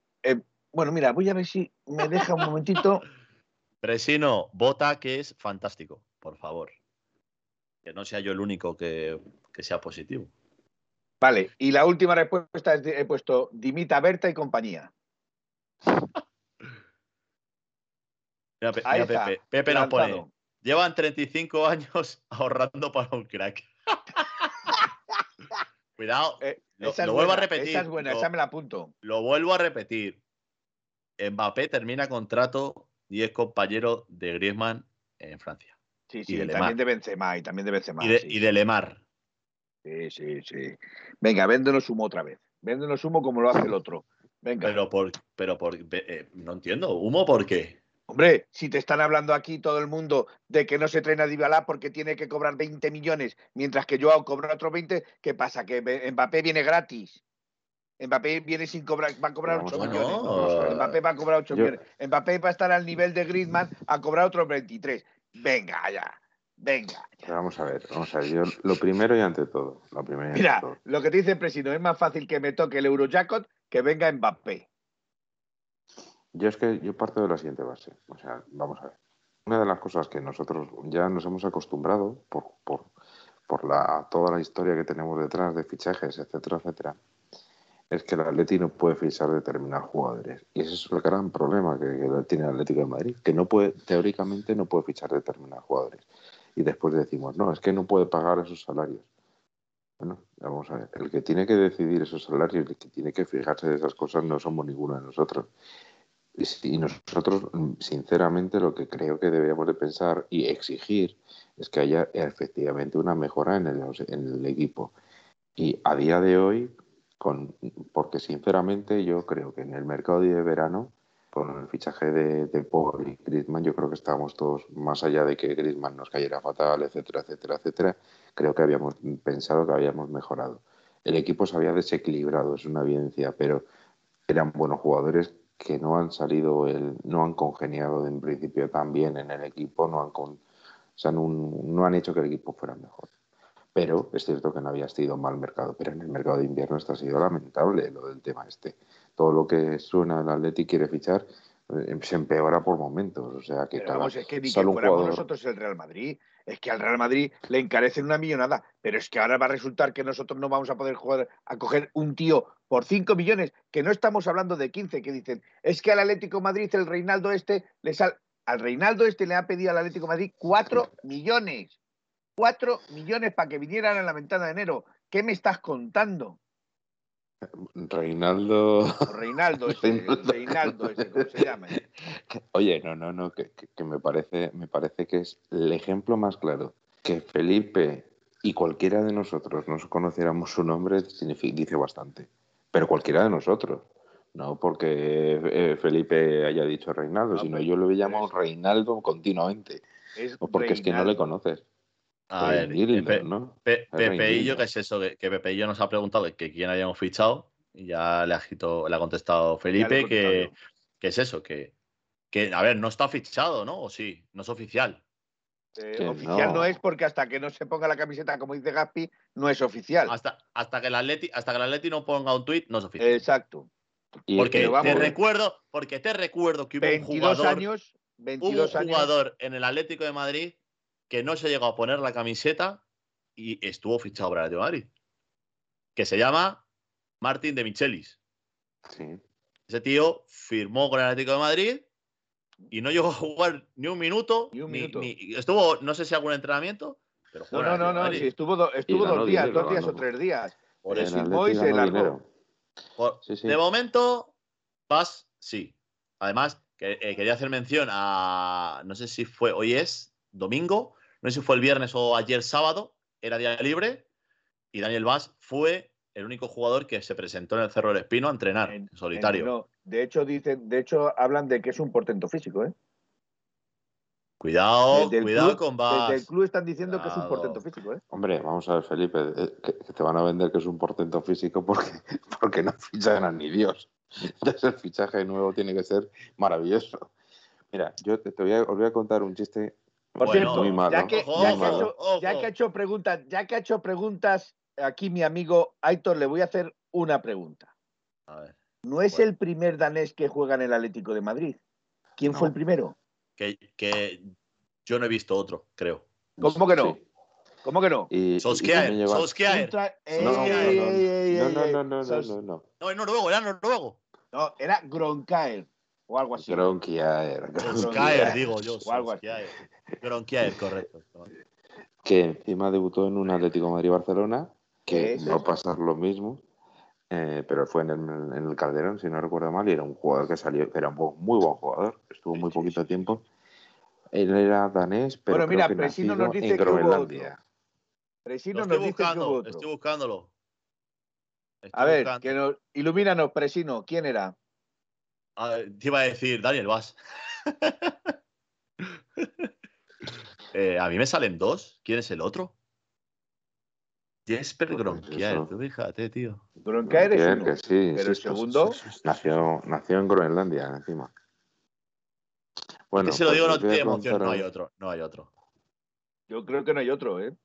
bueno, mira, voy a ver si me deja un momentito. <laughs> Presino, vota que es fantástico, por favor. Que no sea yo el único que, que sea positivo. Vale, y la última respuesta es de- he puesto Dimita Berta y compañía. Mira, Pe- Ahí mira, está, Pepe, Pepe nos pone. Llevan 35 años <laughs> ahorrando para un crack. <laughs> Cuidado, Eh, lo, vuelvo a repetir. Esa es buena, lo, esa me la apunto. lo vuelvo a repetir. Mbappé termina contrato y es compañero de Griezmann en Francia. Sí, y sí, de y Lemar. también de Benzema, y también de Benzema. y, de, sí, y de Lemar. Sí, sí, sí. Venga, véndenos humo otra vez. Véndenos humo como lo hace el otro. Venga. Pero por, pero por, eh, no entiendo. ¿Humo por qué? Hombre, si te están hablando aquí todo el mundo de que no se traen a Dybala porque tiene que cobrar 20 millones, mientras que Joao cobra otros 20, ¿qué pasa? Que Mbappé viene gratis. Mbappé viene sin cobrar, va a cobrar Vamos 8 a ver. millones. Mbappé va a cobrar 8 Yo- millones. Mbappé va a estar al nivel de Griezmann a cobrar otros 23. Venga ya, venga. Vamos a ver, vamos a ver. Yo, lo primero y ante todo. Lo primero y ante Mira, todo. lo que te dice Presino, es más fácil que me toque el Eurojackpot que venga Mbappé. Yo es que yo parto de la siguiente base. O sea, vamos a ver. Una de las cosas que nosotros ya nos hemos acostumbrado por, por, por la, toda la historia que tenemos detrás de fichajes, etcétera, etcétera, es que el Atleti no puede fichar determinados jugadores. Y ese es el gran problema que, que tiene el Atlético de Madrid, que no puede, teóricamente no puede fichar determinados jugadores. Y después decimos, no, es que no puede pagar esos salarios. Bueno, vamos a ver, el que tiene que decidir esos salarios, el que tiene que fijarse de esas cosas no somos ninguno de nosotros. Y nosotros, mm, sinceramente, lo que creo que deberíamos de pensar y exigir es que haya efectivamente una mejora en el, en el equipo. Y a día de hoy, con, porque sinceramente yo creo que en el mercado de verano, con el fichaje de, de Paul y Griezmann, yo creo que estábamos todos, más allá de que Griezmann nos cayera fatal, etcétera, etcétera, etcétera, creo que habíamos pensado que habíamos mejorado. El equipo se había desequilibrado, es una evidencia, pero eran buenos jugadores que no han salido, el, no han congeniado en principio tan bien en el equipo, no han, con, o sea, no, no han hecho que el equipo fuera mejor. Pero es cierto que no había sido mal mercado, pero en el mercado de invierno esto ha sido lamentable lo del tema este. Todo lo que suena el Atleti quiere fichar eh, se empeora por momentos, o sea que Pero cada, vamos, es que ni que fuéramos jugador nosotros el Real Madrid. Es que al Real Madrid le encarecen una millonada. Pero es que ahora va a resultar que nosotros no vamos a poder jugar a coger un tío por 5 millones, que no estamos hablando de 15, que dicen, es que al Atlético de Madrid el Reinaldo este le sal... Al Reinaldo este le ha pedido al Atlético de Madrid 4 millones. 4 millones para que vinieran en la ventana de enero. ¿Qué me estás contando? Reinaldo. Reinaldo ese, Reinaldo. Reinaldo ese, ¿cómo se llama? Oye, no, no, no, que, que- me parece, me parece que es el ejemplo más claro. Que Felipe y cualquiera de nosotros nos conociéramos su nombre dice bastante. Pero cualquiera de nosotros. No porque eh, Felipe haya dicho Reinaldo, No, sino pero- yo lo llamo Reinaldo continuamente. Es O porque es que no le conoces. A ver, Pepe, Reinildo. ¿qué es eso? Que, que Pepeillo nos ha preguntado que, que quién habíamos fichado y ya le le ha contestado Felipe que, yo. que es eso, que, que, a ver, no está fichado, ¿no? O sí, no es oficial. Eh, oficial no. no. es porque hasta que no se ponga la camiseta, como dice Gaspi, no es oficial. Hasta, hasta, que el Atleti, hasta que el Atleti no ponga un tuit, no es oficial. Exacto. Y- porque te recuerdo, porque te recuerdo que hubo un 22 jugador, años, hubo 22 un años. jugador en el Atlético de Madrid que no se llegó a poner la camiseta y estuvo fichado para el Atlético de Madrid. Que se llama Martín de Michelis. sí. Ese tío firmó con el Atlético de Madrid y no llegó a jugar ni un minuto. Ni un minuto. estuvo, no sé si algún entrenamiento, pero jugó No, no, no, no, sí, estuvo, do- estuvo dos días, dinero, dos días o tres días. Por Eh, eso. El firmó y Atleti se largó. dinero. Por- Sí, sí. De momento, Paz, sí. Además, que, eh, quería hacer mención a. No sé si fue hoy es domingo, no sé si fue el viernes o ayer sábado, era día libre. Y Daniel Vaz fue el único jugador que se presentó en el Cerro del Espino a entrenar en, En- solitario. en- no, de hecho, dicen, de hecho, hablan de que es un portento físico, ¿eh? Cuidado, Desde cuidado club- con Desde Vaz. el club están diciendo que es un portento físico, ¿eh? Hombre, vamos a ver, Felipe, eh, que, que te van a vender que es un portento físico porque, <laughs> porque no fichan a ni Dios. Entonces el fichaje nuevo tiene que ser maravilloso. Mira, yo te, te voy a, os voy a contar un chiste Por Bueno, cierto, muy malo, ya que, ojo, ya que muy ha malo. hecho, ojo. ya que ha hecho preguntas, ya que ha hecho preguntas, aquí mi amigo Aitor le voy a hacer una pregunta. A ver, ¿No es Bueno. el primer danés que juega en el Atlético de Madrid? ¿Quién fue No. el primero? que, que yo no he visto otro, creo. ¿Cómo que no? Sí. ¿Cómo que no? Y, Solskjaer, Solskjaer. Ultra- ey, No, no, ey, no, ey, no, ey, ey, no, ey, no, ey. no, no, Sos- no, no. No, es noruego, era noruego. No, era Gronkaer o algo así. Gronkiaer, digo yo. O algo así. Solskjaer. Gronkiaer, correcto. que encima debutó en un Atlético Madrid-Barcelona, que va a pasar lo mismo, eh, pero fue en el, en el Calderón, si no recuerdo mal, y era un jugador que salió, era un muy buen jugador, estuvo muy poquito tiempo. Él era danés, pero Bueno, creo mira, que Presino nos dice en Groenlandia. Presino nos dice que hubo otro. estoy buscándolo. Estoy A ver, buscando. que nos, ilumínanos, Presino. ¿Quién era? Ah, te iba a decir Daniel Vaz. <laughs> Eh, a mí me salen dos. ¿Quién es el otro? Jesper Pues Gronkiaer. eso. Tú fíjate, tío. Gronkaer es Gronkiaer, uno. que sí, Pero el sí, segundo, nació, nació en Groenlandia, encima. Bueno, que si lo pues digo no os voy a tiene emoción. contar No hay otro. No hay otro. yo creo que no hay otro, ¿eh?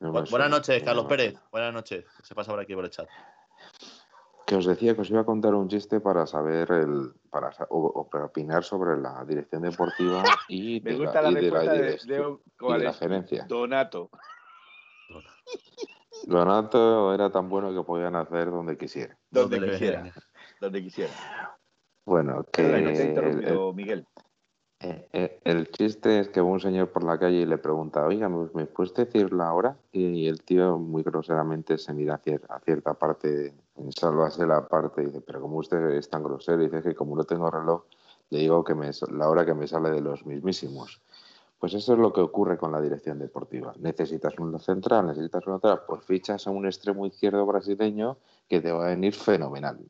no me Bu- Buenas noches, no Carlos Pérez. Buenas noches. Se pasa por aquí por el chat. Que os decía que os iba a contar un chiste para saber el, para o, o para opinar sobre la dirección deportiva <laughs> y Me de gusta la, la y de la respuesta de, de- y ¿cuál de la gerencia. Donato. <laughs> Donato era tan bueno que podían hacer donde quisiera. Donde ¿Dónde le quisiera. Donde quisiera. Bueno, que que te el, Miguel. Eh, eh, el chiste es que va un señor por la calle y le pregunta, oiga, ¿me, puedes decir la hora? Y el tío muy groseramente se mira a, cier- a cierta parte, en salvarse la parte, y dice, pero como usted es tan grosero, dice que como no tengo reloj, le digo que me, la hora que me sale de los mismísimos. Pues eso es lo que ocurre con la dirección deportiva. Necesitas un central, necesitas un lateral, pues fichas a un extremo izquierdo brasileño que te va a venir fenomenal.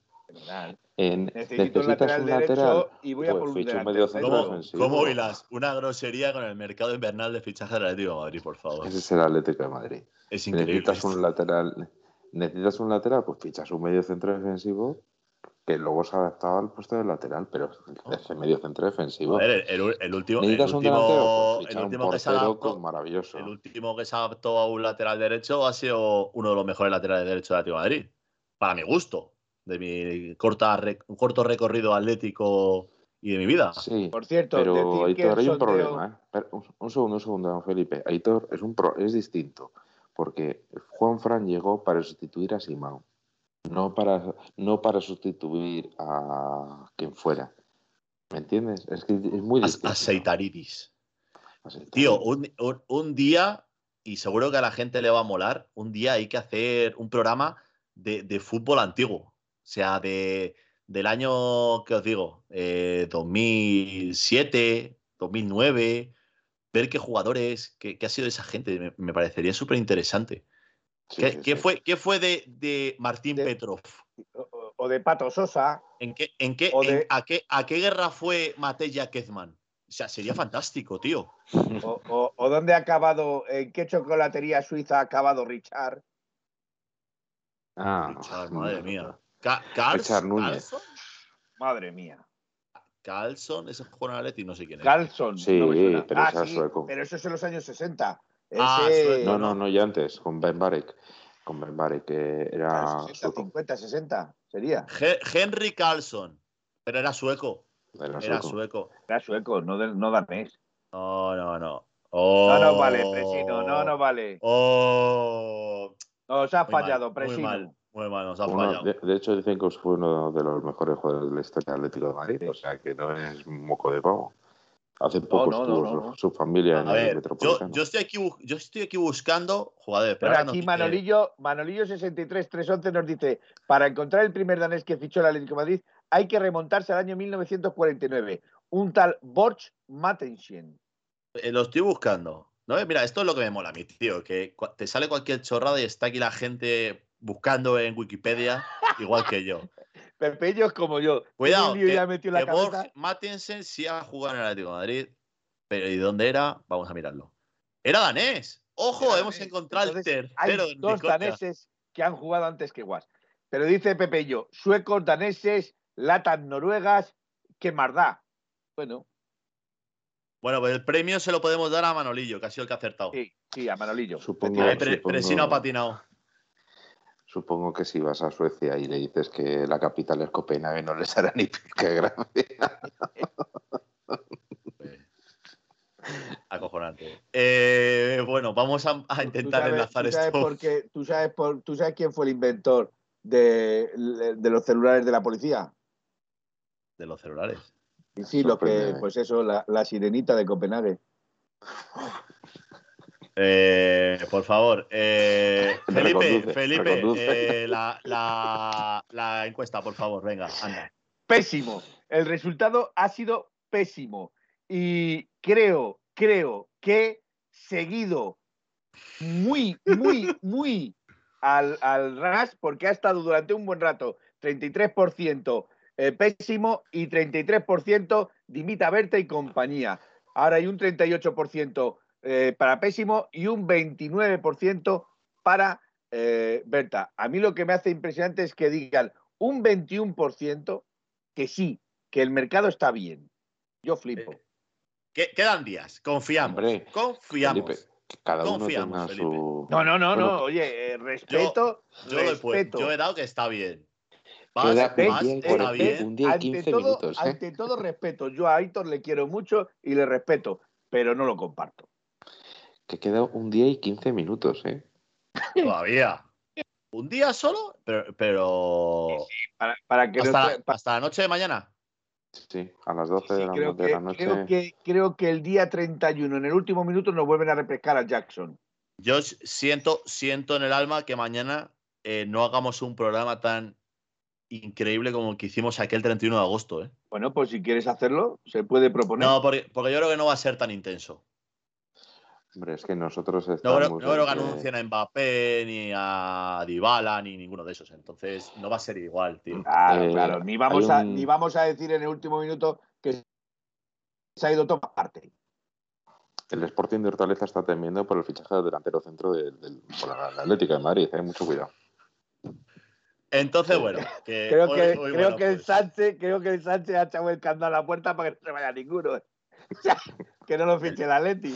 En- Necesito un necesitas lateral un derecho lateral, y voy a pues por un un medio ¿Cómo, ofensivo. ¿Cómo hilas una grosería con el mercado invernal de fichaje del Atlético de Madrid, por favor? Ese es el Atlético de Madrid. Es increíble. Necesitas un lateral, necesitas un lateral, pues fichas un medio centro defensivo que luego se ha adaptado al puesto de lateral, pero ese medio centro defensivo. A ver, el, último, el último, delantero, pues el ficha un último que se adaptó, con maravilloso. el último que se adaptó a un lateral derecho ha sido uno de los mejores laterales derechos de Atlético de Madrid. Para mi gusto, de mi corta, re- corto recorrido atlético y de mi vida. Sí, Por cierto, pero Aitor, hay un sondeo- problema. ¿eh? Un, un segundo, un segundo, don Felipe. Aitor es, un pro- es distinto, porque Juan Fran llegó para sustituir a Simao, no para, no para sustituir a quien fuera. ¿Me entiendes? Es que es muy distinto. Aceitaritis. Aceitaritis. Tío, un, un- un día, y seguro que a la gente le va a molar, un día hay que hacer un programa de, de fútbol antiguo. O sea, de, del año, ¿qué os digo? Eh, 2007, 2009, ver qué jugadores, qué, qué ha sido de esa gente. Me, me parecería súper interesante. Sí, ¿Qué, sí, qué sí. fue, ¿Qué fue de, de Martín De- Petrov? o, de Pato Sosa. ¿En qué, en qué, o en- de- a, qué, ¿A qué guerra fue Matella Kezman? O sea, sería fantástico, tío. O, o- o dónde ha acabado, en qué chocolatería suiza ha acabado Richard. Ah, Richard, madre mía. No. Ca-. Carlson, Madre mía. Carlson, ese jugador Atleti, no sé quién es. Carlson. Sí, no me suena. pero ah, es sí, sueco. pero eso es en los años 60. Ah, Ese- No, no. no, no, ya antes, con Ben Barek. Con Ben Barek, que era Ah, 60, sueco. 50, 60 sería. He- Henry Carlson, pero era sueco. Era Era sueco. Era sueco, no, de- no danés. No, no, no. No Oh. vale, Presino, no nos vale. Oh. Nos ha Muy mal, fallado, muy Presino. mal, muy mal, nos ha Uno- fallado. de, de hecho, dicen que fue uno de los mejores jugadores de la historia del Atlético de Madrid, o sea que no es moco de pavo. Hace poco no, no, estuvo no, su, no. su familia en A el ver, Metropolitano. yo, estoy aquí, yo estoy aquí buscando jugadores. Pero aquí no- Manolillo, Manolillo 63311 nos dice, para encontrar el primer danés que fichó el Atlético de Madrid, hay que remontarse al año 1949. Un tal Borch Mattenschen. Eh, lo estoy buscando. ¿no? Mira, esto es lo que me mola a mí, tío. Que te sale cualquier chorrada y está aquí la gente buscando en Wikipedia, igual que yo. <laughs> Pepello es como yo. Cuidado, que, ya metió la que. Borg sí ha jugado en el Atlético de Madrid. Pero ¿y dónde era? Vamos a mirarlo. Era danés. Ojo, Era hemos danés. encontrado Entonces, el tercero Hay dos Nicosia. daneses que han jugado antes que Guas. Pero dice Pepello, suecos, daneses, latas noruegas, ¿qué más da? Bueno, Bueno, pues el premio se lo podemos dar a Manolillo, que ha sido el que ha acertado. Sí, sí, a Manolillo. Supongo, ha patinado. Supongo que si vas a Suecia y le dices que la capital es Copenhague, no les hará ni <laughs> pica gracia. <laughs> Acojonante. Eh, bueno, vamos a, intentar sabes- enlazar tú sabes esto. por qué- tú, sabes por- ¿Tú sabes quién fue el inventor de, de los celulares de la policía? De los celulares. Y sí, lo que, pues eso, la, la sirenita de Copenhague. <laughs> Eh, por favor, eh, Felipe, Felipe, eh, la, la- la encuesta, por favor, venga, anda. Pésimo. El resultado ha sido pésimo. Y creo, creo que seguido muy, muy, <laughs> muy al, al ras, porque ha estado durante un buen rato 33% eh, pésimo y 33% dimita Berta y compañía. Ahora hay un 38% eh, para pésimo y un 29% para eh, Berta. A mí lo que me hace impresionante es que digan un 21% que sí, que el mercado está bien. Yo flipo. Eh, Que- quedan días, confiamos. Hombre, confiamos. Felipe, que cada uno Confiamos, tenga Felipe. su. No, no, no, Bueno, no. Oye, eh, respeto. Yo, he puesto, respeto. yo he dado que está bien. Vas, está bien. un día y ante 15 todo, minutos, ¿eh? ante todo respeto. Yo a Aitor le quiero mucho y le respeto, pero no lo comparto. Que queda un día y 15 minutos, ¿eh? Todavía. ¿Un día solo? Pero, pero Para, para que hasta, hasta la noche de mañana. Sí, a las 12 sí, de, la, creo, de que, la noche. creo, que, creo que el día 31, en el último minuto, nos vuelven a repescar a Jackson. Yo siento, siento en el alma que mañana eh, no hagamos un programa tan increíble como el que hicimos aquel 31 de agosto. ¿eh? Bueno, pues si quieres hacerlo, se puede proponer. No, porque, porque yo creo que no va a ser tan intenso. Hombre, es que nosotros No estamos. no creo que anuncien a Mbappé, ni a Dybala, ni ninguno de esos. Entonces no va a ser igual, tío. Claro, Eh, claro. Ni vamos, a, ni vamos a decir en el último minuto que se ha ido todo aparte. El Sporting de Hortaleza está temiendo por el fichaje del delantero centro del, del- por la, la Atlética de Madrid. Hay mucho cuidado. Entonces, bueno, que <laughs> Creo hoy- que, hoy, creo bueno, que el pues, Sánchez, creo que el Sánchez ha echado el candado a la puerta para que no se vaya ninguno. <laughs> O sea, que no lo fiche el Atleti.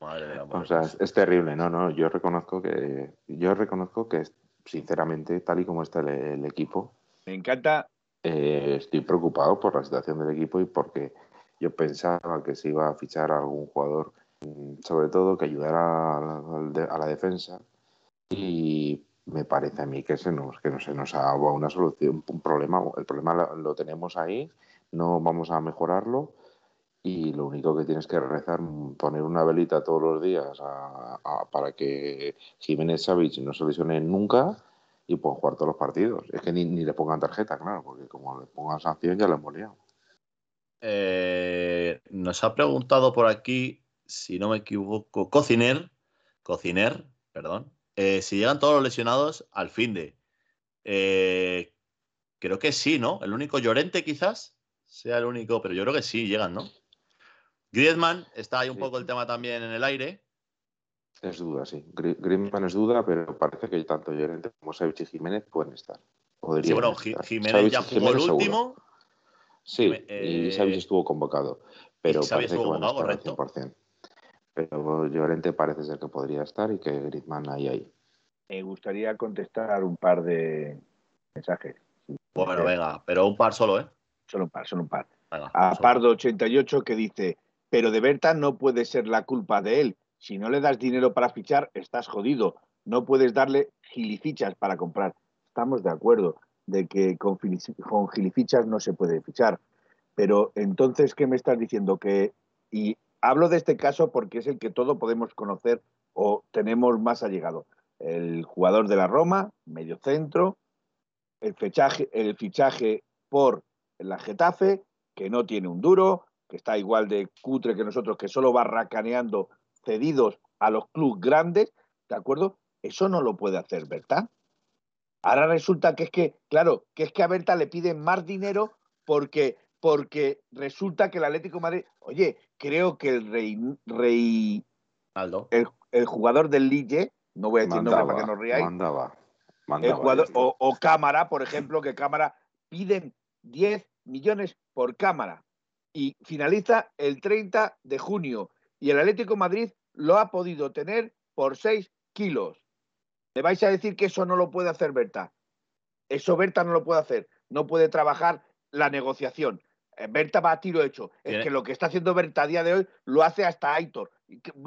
Madre. O sea, es, es terrible. No, no, yo reconozco que. Yo reconozco que, sinceramente, tal y como está el, el equipo, Me encanta. eh, estoy preocupado por la situación del equipo y porque yo pensaba que se iba a fichar a algún jugador, mm, sobre todo que ayudara a la, a defensa. Y me parece a mí que se nos, que no se nos ha dado una solución, un problema. El problema lo, lo tenemos ahí, no vamos a mejorarlo. Y lo único que tienes que rezar, mm, poner una velita todos los días para que Jiménez Savic no se lesione nunca y puedan jugar todos los partidos. Es que ni, ni le pongan tarjeta, claro, porque como le pongan sanción ya le hemos liado. Eh, nos ha preguntado por aquí, si no me equivoco, Cociner, Cociner, perdón, eh, si llegan todos los lesionados al fin de. Eh, creo que sí, ¿no? El único Llorente quizás sea el único, pero yo creo que sí llegan, ¿no? Griezmann está ahí un Sí. poco el tema también en el aire. Es duda, sí. Gri- Griezmann es duda, pero parece que tanto Llorente como Savic y Jiménez pueden estar. Sí, bueno, estar. Jiménez Savic- ya jugó Jiménez el seguro. último. Sí, y eh, Savic estuvo convocado, pero parece que estuvo van a convocado, estar al correcto. 100%. Pero Llorente parece ser que podría estar y que Griezmann ahí ahí. Me gustaría contestar un par de mensajes. Bueno, Sí. venga, pero un par solo, ¿eh? Solo un par, solo un par. Venga, A solo. Pardo88 que dice, pero de Berta no puede ser la culpa de él. Si no le das dinero para fichar, estás jodido. No puedes darle gilifichas para comprar. Estamos de acuerdo de que con, gilifichas no se puede fichar. Pero entonces, ¿qué me estás diciendo? Que, y hablo de este caso porque es el que todos podemos conocer o tenemos más allegado. El jugador de la Roma, medio centro, el el fichaje por la Getafe, que no tiene un duro, que está igual de cutre que nosotros, que solo va racaneando cedidos a los clubes grandes, ¿de acuerdo? Eso no lo puede hacer Berta. Ahora resulta que es que, claro, que es que a Berta le piden más dinero porque, porque resulta que el Atlético de Madrid, oye, creo que el rey, rey Aldo. el, el jugador del Lille, no voy a decir nombre para que no riáis, mandaba, el mandaba. jugador- ya. o, o Cámara, por ejemplo, que Cámara piden 10 millones por cámara. Y finaliza el 30 de junio. Y el Atlético de Madrid lo ha podido tener por 6 kilos. ¿Me vais a decir que eso no lo puede hacer Berta? Eso Berta no lo puede hacer. No puede trabajar la negociación. Eh, Berta va a tiro hecho. Es que lo que está haciendo Berta a día de hoy lo hace hasta Aitor.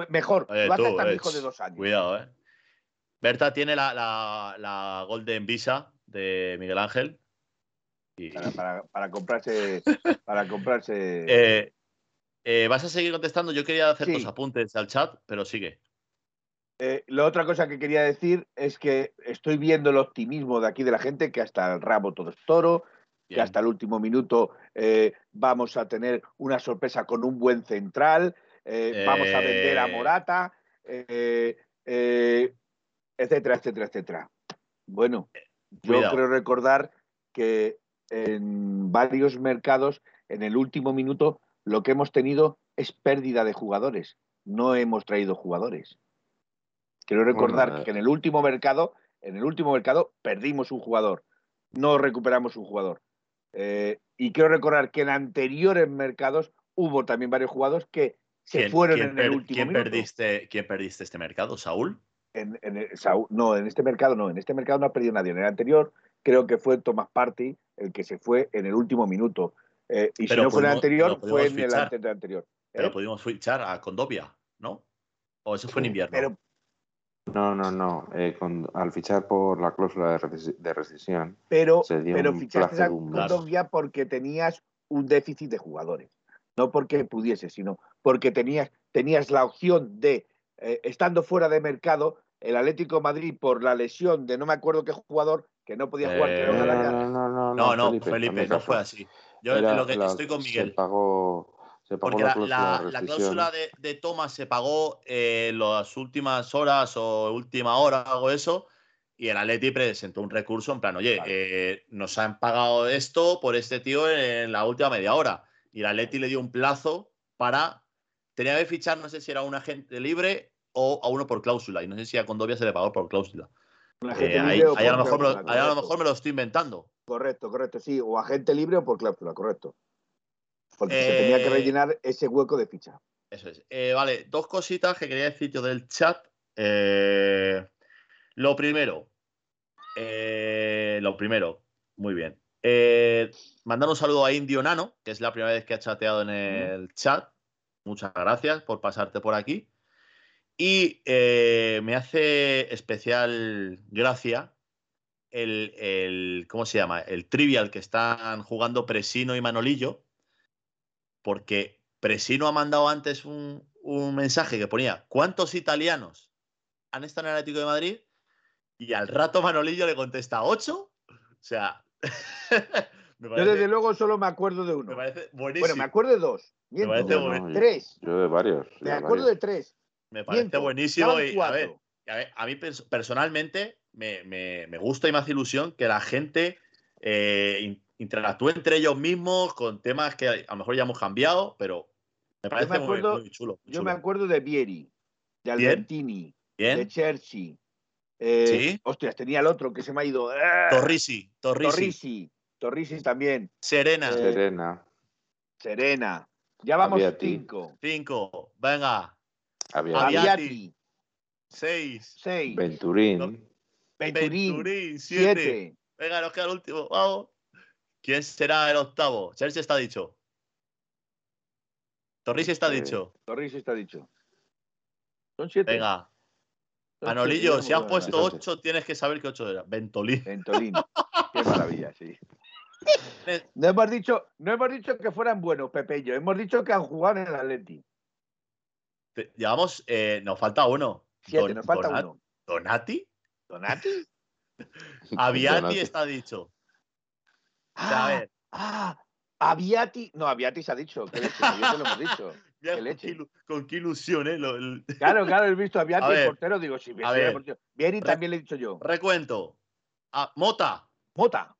Mejor, Oye, lo hace tú, hasta mi eh, hijo de dos años. Cuidado, ¿eh? Berta tiene la, la, la Golden Visa de Miguel Ángel. Y, Para, para- para comprarse. <laughs> Para comprarse. eh, eh, ¿Vas a seguir contestando? Yo quería hacer Sí. dos apuntes al chat, pero sigue. Eh, la otra cosa que quería decir es que estoy viendo el optimismo de aquí de la gente, que hasta el rabo todo es toro, que Bien. hasta el último minuto eh, vamos a tener una sorpresa con un buen central, eh, vamos a vender a. Morata, etcétera, etcétera, etcétera. Bueno, yo Cuidado. creo recordar que en varios mercados, en el último minuto, lo que hemos tenido es pérdida de jugadores. No hemos traído jugadores. Quiero recordar Bueno, que en el último mercado, en el último mercado, perdimos un jugador. No recuperamos un jugador. Eh, y quiero recordar que en anteriores mercados hubo también varios jugadores que se ¿Quién- fueron quién en el último ¿quién minuto. perdiste, ¿Quién perdiste este mercado? ¿Saúl? En, en el- Saúl- no, en este mercado no. En este mercado no ha perdido nadie. En el anterior creo que fue Thomas Party el que se fue en el último minuto. Eh, y si no fue en el anterior, fue en el fichar. ante- anterior. Pero ¿Eh? pudimos fichar a Condovia, ¿no? ¿O eso fue en invierno? Pero No, no, no. eh, con- al fichar por la cláusula de, de rescisión, pero, Se dio pero un fichaste a. Condovia porque tenías un déficit de jugadores. No porque pudiese, sino porque tenías, tenías la opción de, eh, estando fuera de mercado, el Atlético de Madrid por la lesión de no me acuerdo qué jugador, que no podía jugar, Eh, no, no, no, no, no, no, Felipe, no fue así. Yo Era lo que la- estoy con Miguel. Se pagó, se pagó Porque la la, cláusula la- de cláusula de, de Thomas se pagó eh, las últimas horas o última hora, algo eso, y el Atleti presentó un recurso en plan, oye, Vale. eh, nos han pagado esto por este tío en la última media hora. Y el Atleti le dio un plazo para. Tenía que fichar, no sé si era un agente libre o a uno por cláusula. Y no sé si a Condovia se le pagó por cláusula. Eh, ahí, a lo mejor me lo, cláusula, ahí a lo correcto. mejor me lo estoy inventando. Correcto, correcto, sí, o agente libre o por cláusula, correcto. Porque se Eh, tenía que rellenar ese hueco de ficha. Eso es. Eh, vale, dos cositas que quería decir yo del chat. Eh, lo primero. eh, lo primero. Muy bien. Eh, mandar un saludo a Indio Nano, que es la primera vez que ha chateado en el chat. Muchas gracias por pasarte por aquí. Y eh, me hace especial gracia el, el- ¿Cómo se llama? El trivial que están jugando Presino y Manolillo. Porque Presino ha mandado antes un, un mensaje que ponía: ¿Cuántos italianos han estado en el Atlético de Madrid? Y al rato Manolillo le contesta: ¿Ocho? O sea. <laughs> me, Yo desde luego solo me acuerdo de me uno. parece buenísimo. Bueno, me acuerdo de dos. Miento. parece Yo bueno. no, yo- Tres. Yo de varios. yo Me de acuerdo varios. de tres. Me parece Miento. buenísimo. Y, a ver, a ver, a mí pers- personalmente me, me- me gusta y me hace ilusión que la gente eh, in- interactúe entre ellos mismos con temas que a lo mejor ya hemos cambiado, pero me parece muy- acuerdo- muy, chulo. muy Yo me acuerdo de Vieri, de Bien. Albertini, de. Cherchi. Eh, Sí. Hostias, tenía el otro que se me ha ido. ¡Ah! Torrisi, Torrisi, Torrisi. Torrisi también. Serena, Eh, Serena, Serena. Ya vamos cinco. cinco, venga, Aviati. Aviati. seis, Seis. Venturín, Venturín. Venturín, siete. Siete. Venga, nos queda el último, vamos. ¿Quién será el octavo? Chelsea está dicho. Torrisi está Eh, dicho. Torrisi está dicho. Son siete. Venga, Manolillo, si has no puesto acuerdo. Entonces- 8, tienes que saber qué 8 era. Ventolín. Ventolín. <laughs> Qué maravilla, sí. No hemos, dicho, no hemos dicho que fueran buenos, Pepe y yo. Hemos dicho que han jugado en el Atleti. Te- Llevamos, eh, nos falta uno. Siete, Don- nos falta Donat- uno. ¿Donati? ¿Donati? <laughs> Aviati Donati. está dicho. O sea, a Ah, ver, ah, Aviati. No, Aviati se ha dicho. ¿Qué leche? Te lo hemos dicho. <laughs> mira qué con, leche. qué, ilu- con qué ilusión, ¿eh? Lo- el- <laughs> Claro, claro, he visto a Aviati, A el ver, portero. Digo, sí, portero. Vieri también le he dicho yo. Recuento. Ah, Mota. Mota.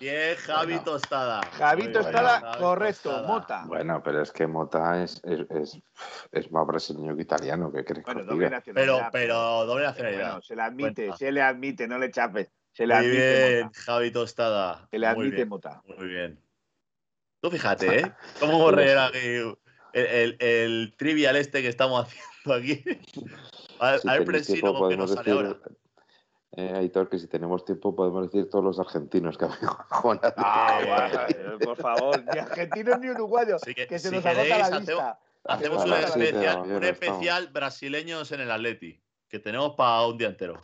Bien, Javi Bueno. Tostada. Javi correcto. Tostada. Mota. Bueno, pero es que Mota es, es, es, es más brasileño que italiano, ¿qué crees que Bueno, doble? Pero, nacionalidad. pero doble nacionalidad. bueno, se le admite, Cuenta. se le admite, no le chapes. Se le Muy admite bien, Mota. Javi Tostada. Se le Muy admite bien, Mota. Muy bien. Tú fíjate, ¿eh? <laughs> Cómo rellenar el, el, el, trivial este que estamos <laughs> haciendo aquí. A, Si a ver, tenéis Presino, que nos sale decir, ahora. Eh, Aitor, que si tenemos tiempo podemos decir todos los argentinos que <laughs> jugado. Ah, Eh, bueno, por favor, ni argentinos ni uruguayos, que, que se si nos queréis, agota la hace- lista. hacemos un sí, especial, un brasileños en el Atleti, que tenemos para un día entero.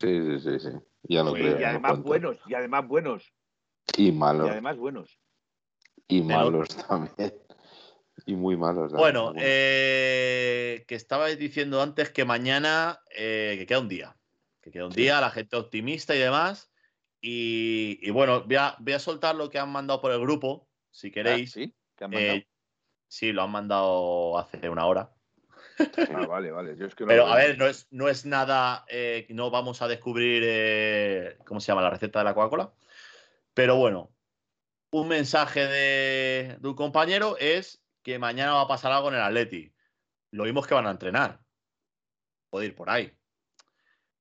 Sí, sí, sí, sí. Ya lo Sí, creo. y además buenos, y además buenos, Y y malos. además buenos. Y Pero- malos <laughs> también. Y muy malos. Bueno, eh, que estabais diciendo antes que mañana, eh, que queda un día. Que queda un día, la gente optimista y demás. Y, y bueno, voy a, voy a soltar lo que han mandado por el grupo, si queréis. Ah, ¿Sí? ¿Te han mandado? Eh, sí, lo han mandado hace una hora. Ah, vale, vale. Yo es que no Pero a ver, no es, no es nada, eh, no vamos a descubrir, eh, ¿cómo se llama? La receta de la Coca-Cola. Pero bueno, un mensaje de, de un compañero es que mañana va a pasar algo en el Atleti. Lo vimos que van a entrenar. Puede ir por ahí.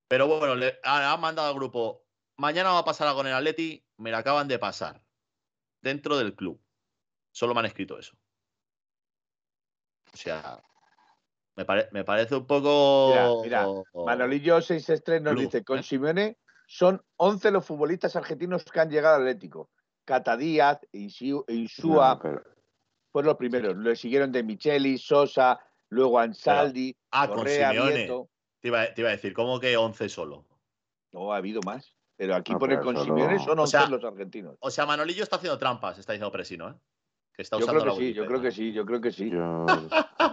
Pero bueno, le ha- han mandado al grupo, mañana va a pasar algo en el Atleti, me lo acaban de pasar. Dentro del club. Solo me han escrito eso. O sea, me, pare- me parece un poco... Mira, Manolillo 663 nos Club, dice, con ¿eh? Simeone son 11 los futbolistas argentinos que han llegado al Atlético. Cata Díaz, Insúa No, pero- fueron los primeros. Le siguieron de Micheli, Sosa, luego Ansaldi, Ah, con Correa, Simeone. Vieto. Te iba, te iba a decir, ¿cómo que 11 solo? No, ha habido más. Pero aquí No, pone pero con solo- Simeone son O 11 sea, los argentinos. O sea, Manolillo está haciendo trampas, está diciendo Presino, ¿eh? Que está Yo usando creo que la sí, yo creo que sí, yo creo que sí. Yo,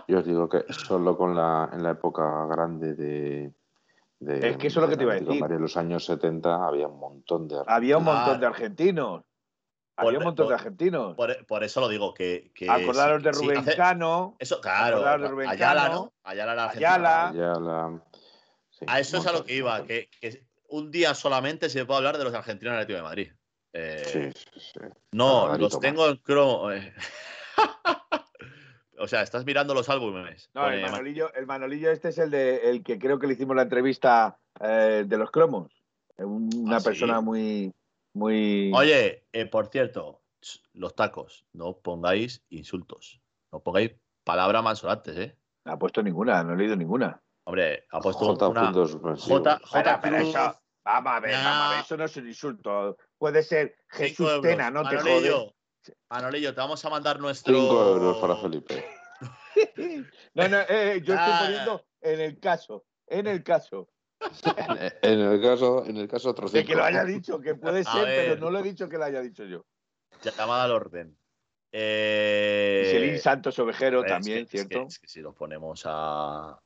yo os digo que solo con la, en la época grande de. de Es que eso es lo que te iba a decir. En los años 70 había un montón de. Había un montón de argentinos. Por- Había un montón por- de argentinos. Por, por eso lo digo, que... que Acordaros sí- de sí, Rubén hace- Cano, Eso, claro. acordaros de Rubén Ayala, Cano, ¿no? Ayala argentino. Ayala. Ayala, sí, A eso es a lo que iba, que, que un día solamente se puede hablar de los argentinos en el Atlético de Madrid. Eh, Sí, sí, sí. No, los tengo en cromo. eh. <laughs> o sea, estás mirando los álbumes. No, el Ma- Manolillo, el Manolillo este es el de el que creo que le hicimos la entrevista eh, de los cromos. Una ¿Ah, sí? persona muy, muy. Oye, eh, por cierto, los tacos, no pongáis insultos. No pongáis palabras malsonantes, ¿eh? No ha puesto ninguna, no he leído ninguna. Hombre, ha puesto J. una. J, J Para, pero eso, vamos a ver, Ya. vamos a ver, eso no es un insulto. Puede ser Jesús euros. Tena, no te jodes. Manolillo, Manolillo, te vamos a mandar nuestro. 5 euros para Felipe. No, no, eh, yo estoy Ah. poniendo en el caso, en el caso <laughs> En el caso, en el caso otro de que lo haya dicho, que puede ser, pero no lo he dicho que lo haya dicho yo. Llamada al orden. Eh, Michelin Santos Ovejero también, que- es ¿cierto? que- es que si los ponemos a.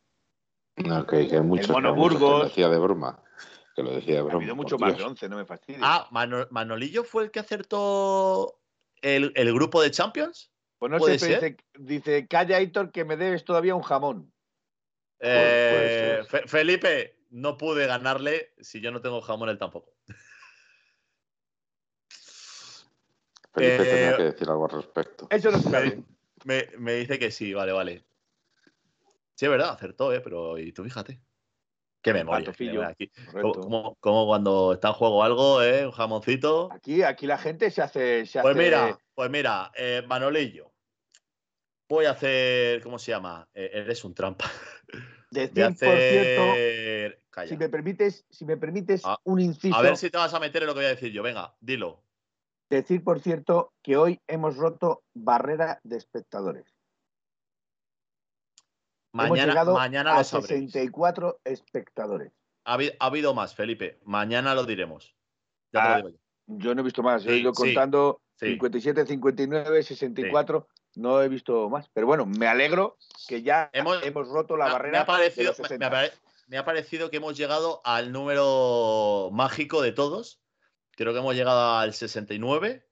No, que, que hay muchos, que Mono decía de broma. Que lo decía de ha broma. habido por mucho más de Dios. 11, no me fastidies. Ah, Mano- Manolillo fue el que acertó el, el grupo de Champions. pues no ¿puede sé, dice, dice, calla, Héctor, que me debes todavía un jamón. Eh, Fe- Felipe, no pude ganarle si yo no tengo jamón, él tampoco. Felipe Eh, tenía que decir algo al respecto. Eso no sabe. Me, me dice que sí, vale, vale. Sí, es verdad, acertó, ¿eh? Pero y tú fíjate. Qué memoria. aquí. Como, como- como cuando está en juego algo, ¿eh? Un jamoncito. Aquí, aquí la gente se hace. Se Pues hace- mira, pues mira, eh, Manolillo. Voy a hacer, ¿cómo se llama? Eh, eres un trampa. Por cierto, hacer. Calla. si me permites, si me permites Ah, un inciso. A ver si te vas a meter en lo que voy a decir yo. Venga, dilo. Decir, por cierto, que hoy hemos roto barrera de espectadores. Hemos Mañana, llegado mañana a lo sabréis. 64 espectadores. Ha, habi- ha habido más, Felipe. Mañana lo diremos. Ya te Ah, lo digo yo. Yo no he visto más, he Sí, ido sí, contando sí. 57, 59, 64, no he visto más. Pero bueno, me alegro que ya Hemos- hemos, roto la Ah, barrera me, ha parecido, de los me- 60. me apare- me ha parecido que hemos llegado al número mágico de todos. Creo que hemos llegado al 69.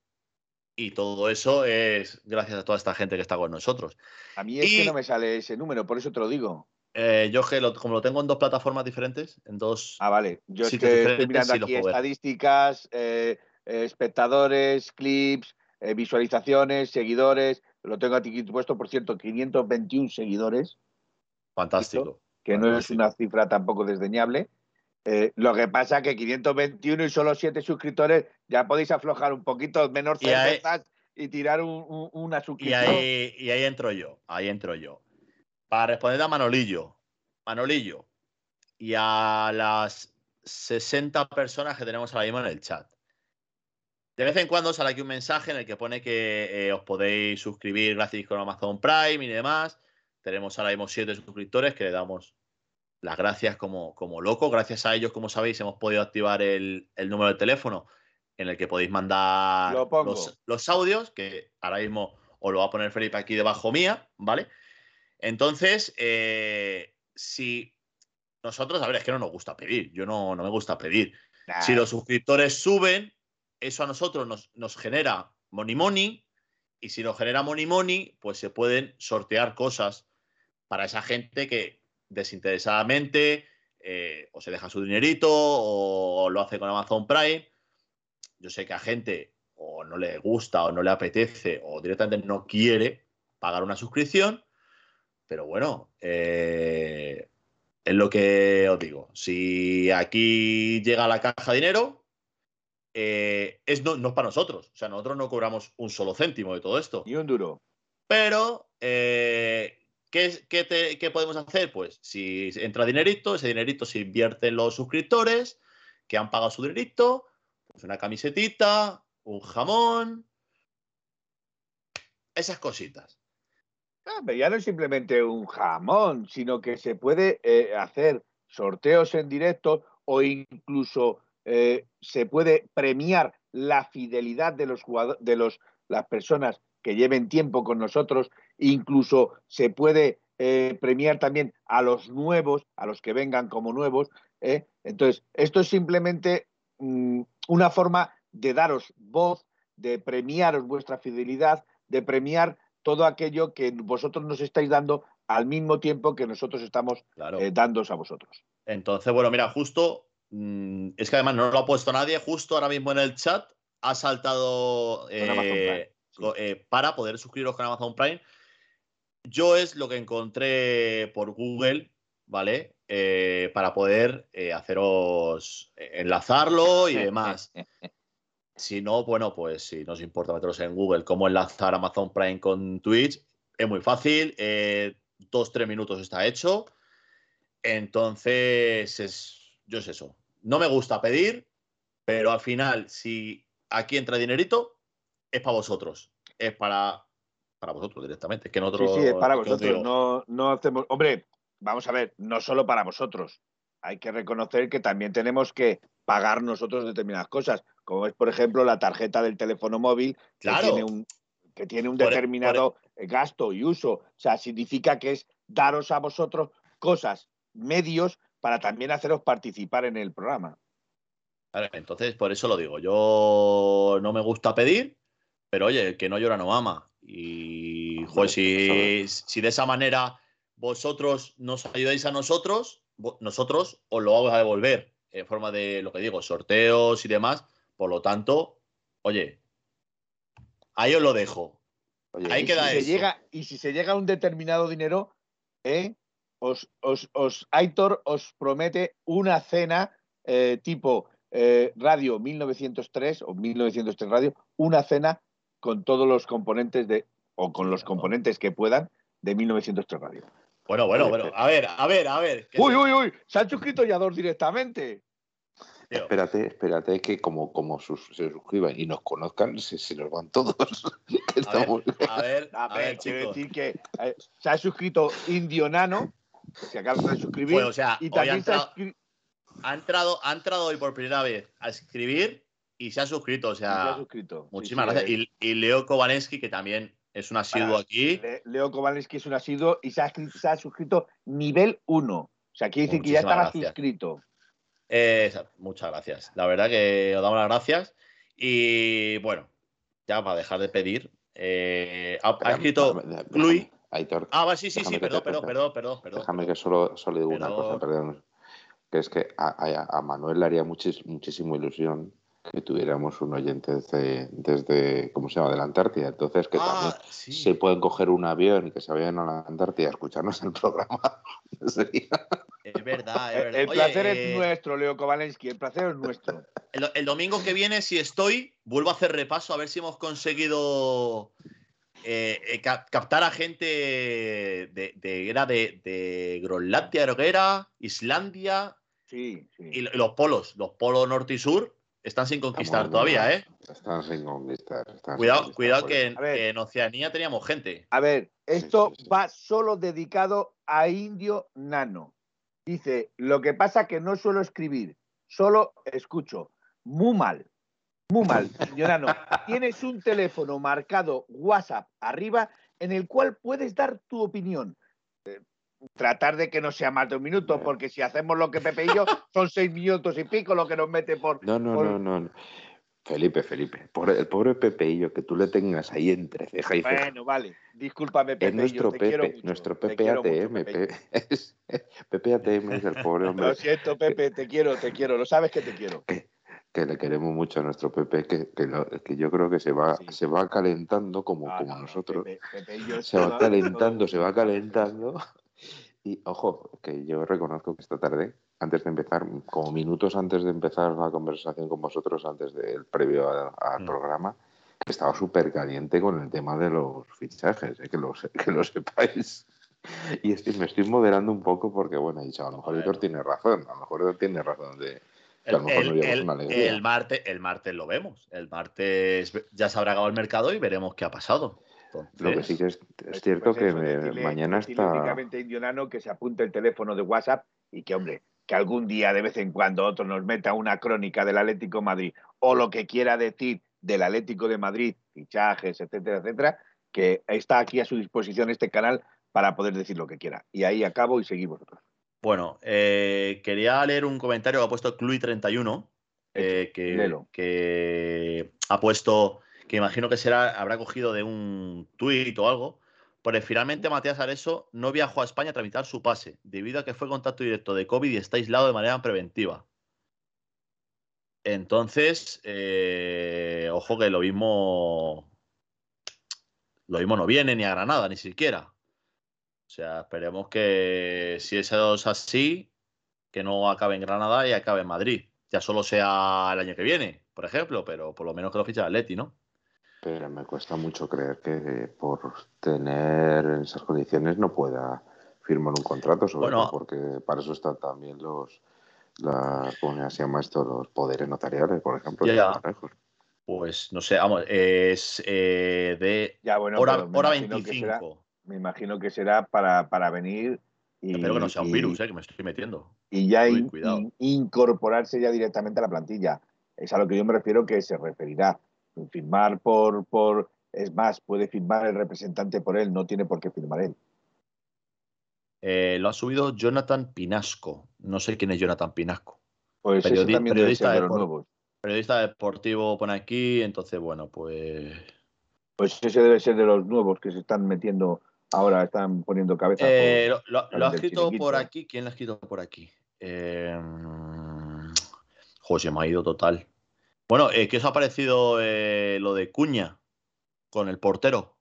Y todo eso es gracias a toda esta gente que está con nosotros. A mí es y- que no me sale ese número, por eso te lo digo. Eh, yo que lo- como lo tengo en dos plataformas diferentes, en dos. Ah, vale. Yo es que estoy mirando sí aquí estadísticas, eh, eh, espectadores, clips, eh, visualizaciones, seguidores. Lo tengo aquí puesto, por cierto, 521 seguidores, fantástico. que no es una cifra tampoco desdeñable. Eh, lo que pasa que 521 y solo 7 suscriptores, ya podéis aflojar un poquito, menos Y cervezas y tirar una suscripción. Y ahí, y ahí entro yo, ahí entro yo. Para responder a Manolillo, Manolillo, y a las 60 personas que tenemos ahora mismo en el chat. De vez en cuando sale aquí un mensaje en el que pone que eh, os podéis suscribir gratis con Amazon Prime y demás. Tenemos ahora mismo siete suscriptores que le damos las gracias como, como loco. Gracias a ellos, como sabéis, hemos podido activar el, número de teléfono en el que podéis mandar los, audios, que ahora mismo os lo va a poner Felipe aquí debajo mía, ¿vale? Entonces, eh, si nosotros, a ver, es que no nos gusta pedir, yo no, no me gusta pedir. Si los suscriptores suben, eso a nosotros nos, nos genera money money, y si nos genera money money, pues se pueden sortear cosas para esa gente que desinteresadamente eh, o se deja su dinerito o lo hace con Amazon Prime. Yo sé que a gente o no le gusta o no le apetece o directamente no quiere pagar una suscripción, pero bueno, eh, es lo que os digo. Si aquí llega la caja de dinero, eh, es no, no, es para nosotros. O sea, nosotros no cobramos un solo céntimo de todo esto. Ni un duro. Pero, eh, ¿qué, podemos hacer? Pues si entra dinerito, ese dinerito se invierte en los suscriptores que han pagado su dinerito, pues una camisetita, un jamón, esas cositas. Ya no es simplemente un jamón, sino que se puede eh, hacer sorteos en directo o incluso eh, se puede premiar la fidelidad de los de los, las personas que lleven tiempo con nosotros, incluso se puede eh, premiar también a los nuevos, a los que vengan como nuevos. Entonces, esto es simplemente mm, una forma de daros voz, de premiaros vuestra fidelidad, de premiar todo aquello que vosotros nos estáis dando al mismo tiempo que nosotros estamos eh, dándos a vosotros. Entonces, bueno, mira, justo, mm, es que además no lo ha puesto nadie, justo ahora mismo en el chat ha saltado eh, eh, para poder suscribiros con Amazon Prime. Yo es lo que encontré por Google, ¿vale? para poder haceros enlazarlo y <laughs> demás. Si no, bueno, pues si nos importa meteros en Google cómo enlazar Amazon Prime con Twitch, es muy fácil. Eh, dos, tres minutos está hecho. Entonces, es, yo es eso. No me gusta pedir, pero al final, si aquí entra dinerito, es para vosotros. Es para, para vosotros directamente. Que sí, sí, es para vosotros. No, no hacemos. Hombre, vamos a ver, no solo para vosotros. Hay que reconocer que también tenemos que pagar nosotros determinadas cosas como es, por ejemplo, la tarjeta del teléfono móvil, que tiene un, que tiene un e, determinado gasto y uso. O sea, significa que es daros a vosotros cosas, medios, para también haceros participar en el programa. entonces, por eso lo digo. Yo no me gusta pedir, pero oye, el que no llora no ama. Y, pues si, si de esa manera vosotros nos ayudáis a nosotros, nosotros os lo vamos a devolver en forma de lo que digo, sorteos y demás por lo tanto, oye, ahí os lo dejo. ahí queda si llega, y si se llega a un determinado dinero, ¿eh? os, os, Aitor os promete una cena eh, tipo eh, Radio 1903 o 1903 Radio, una cena con todos los componentes de, o con los componentes que puedan de 1903 Radio. Bueno, bueno, bueno. A ver, a ver, a ver. Uy, uy, uy. Se han suscrito ya dos directamente. Espérate, espérate que como, como se suscriban y nos conozcan, se, se nos van todos. <laughs> a ver, a ver, quiero decir que eh, se ha suscrito Indio Nano, se acaba de suscribir. Pues, o sea, y también ha, entrado, ha, entrado, hoy por primera vez a escribir y se ha suscrito. O sea, suscrito. muchísimas gracias. Y, y, Leo Kowalski, que también es un asiduo aquí. Leo Kowalski es un asiduo y se ha, se ha suscrito nivel 1. O sea, quiere decir que ya estaba suscrito. Eh, muchas gracias. La verdad que os damos las gracias. Y bueno, ya para dejar de pedir, eh, ha, escrito Cluy. Ah, sí, sí, sí, perdón, perdón, perdón, perdón, Déjame que solo, solo digo una cosa, perdón. Que es que a, Manuel le haría muchísima ilusión que tuviéramos un oyente desde, desde, ¿cómo se llama?, de la Antártida. Entonces, que ah, también se pueden coger un avión y que se vayan a la Antártida a escucharnos el programa. <laughs> Es verdad, es verdad. El Oye, placer eh, es nuestro, Leo Kovalensky, el placer es nuestro. El, el domingo que viene, si estoy, vuelvo a hacer repaso a ver si hemos conseguido eh, eh, cap- captar a gente de, de- era de, de Groenlandia, era, Islandia Sí, sí. y lo- y los polos, los polos norte y sur están sin conquistar Estamos- todavía, ¿eh? Están sin conquistar. están sin Cuidado, conquistar, cuidado que, en- A ver. que en Oceanía teníamos gente. A ver, esto sí, sí. va solo dedicado a Indio Nano. Dice, lo que pasa que no suelo escribir, solo escucho. Muy mal, muy mal, <laughs> Indio Nano. Tienes un teléfono marcado WhatsApp arriba en el cual puedes dar tu opinión. Tratar de que no sea más de un minuto, porque si hacemos lo que Pepe y yo, <laughs> son seis minutos y pico lo que nos mete por... No, no, por- no, no. no. Felipe, Felipe. Por el pobre Pepeillo que tú le tengas ahí entre ceja y ceja. Bueno, vale, discúlpame, Pepe. Es nuestro te quiero Pepe, mucho, nuestro te Pepe mucho, ATM. Pepe. <laughs> Es- Pepe ATM es el pobre <laughs> hombre Lo siento, Pepe, te quiero, te quiero, lo sabes que te quiero. que le queremos mucho a nuestro Pepe, que, que, lo- que yo creo que se va, Sí. se va calentando como, Ah, como no, no, nosotros. Pepe, Pepe y yo Se va calentando, todo- se va calentando. Y ojo, que yo reconozco que esta tarde, antes de empezar, como minutos antes de empezar la conversación con vosotros, antes del previo a- al Mm. programa, que estaba súper caliente con el tema de los fichajes, eh, que, lo, que lo sepáis. <laughs> Y estoy- me estoy moderando un poco porque, bueno, he dicho, a lo mejor. Hitor tiene razón, a lo mejor Hitor tiene razón de El, el- el- el martes, el martes lo vemos. El martes ya se habrá acabado el mercado y veremos qué ha pasado. Lo que sí que es, es cierto pues que eso, me- decirle- mañana está... Indionano que se apunte el teléfono de WhatsApp y que, hombre, que algún día de vez en cuando otro nos meta una crónica del Atlético de Madrid o lo que quiera decir del Atlético de Madrid, fichajes, etcétera, etcétera, que está aquí a su disposición este canal para poder decir lo que quiera. Y ahí acabo y seguimos vosotros. Bueno, eh, quería leer un comentario que ha puesto Clui31, eh, que, que ha puesto, que imagino que será, habrá cogido de un tuit o algo. Pues finalmente Matías Areso no viajó a España a tramitar su pase, debido a que fue contacto directo de COVID y está aislado de manera preventiva. Entonces, eh, ojo que lo mismo. Lo mismo no viene ni a Granada, ni siquiera. O sea, esperemos que si eso es así, que no acabe en Granada y acabe en Madrid. Ya solo sea el año que viene, por ejemplo, pero por lo menos que lo fiche el Atleti, ¿no? Pero me cuesta mucho creer que por tener esas condiciones no pueda firmar un contrato, sobre Bueno. todo porque para eso están también los, las, ¿cómo se llama esto? Los poderes notariales, por ejemplo. Ya, ya. Pues no sé, vamos, es eh, de Ya, bueno, hora, hora imagino que será- 25. me imagino que será para, para venir y, Espero que no sea un y- virus, eh, que me estoy metiendo. y ya Uy, in- cuidado. in- incorporarse ya directamente a la plantilla. Es a lo que yo me refiero que se referirá. Firmar por, por, es más, puede firmar el representante por él, no tiene por qué firmar él. Eh, lo ha subido Jonathan Pinasco. No sé quién es Jonathan Pinasco. Pues Periodi- también periodista de de los por- nuevos. Periodista deportivo pone aquí, entonces, bueno, pues. Pues ese debe ser de los nuevos que se están metiendo ahora, están poniendo cabeza. por- Eh, lo, lo- ha escrito por aquí. ¿Quién lo ha escrito por aquí? Eh, José me ha ido total. Bueno, eh, ¿qué os ha parecido eh, lo de Cuña con el portero?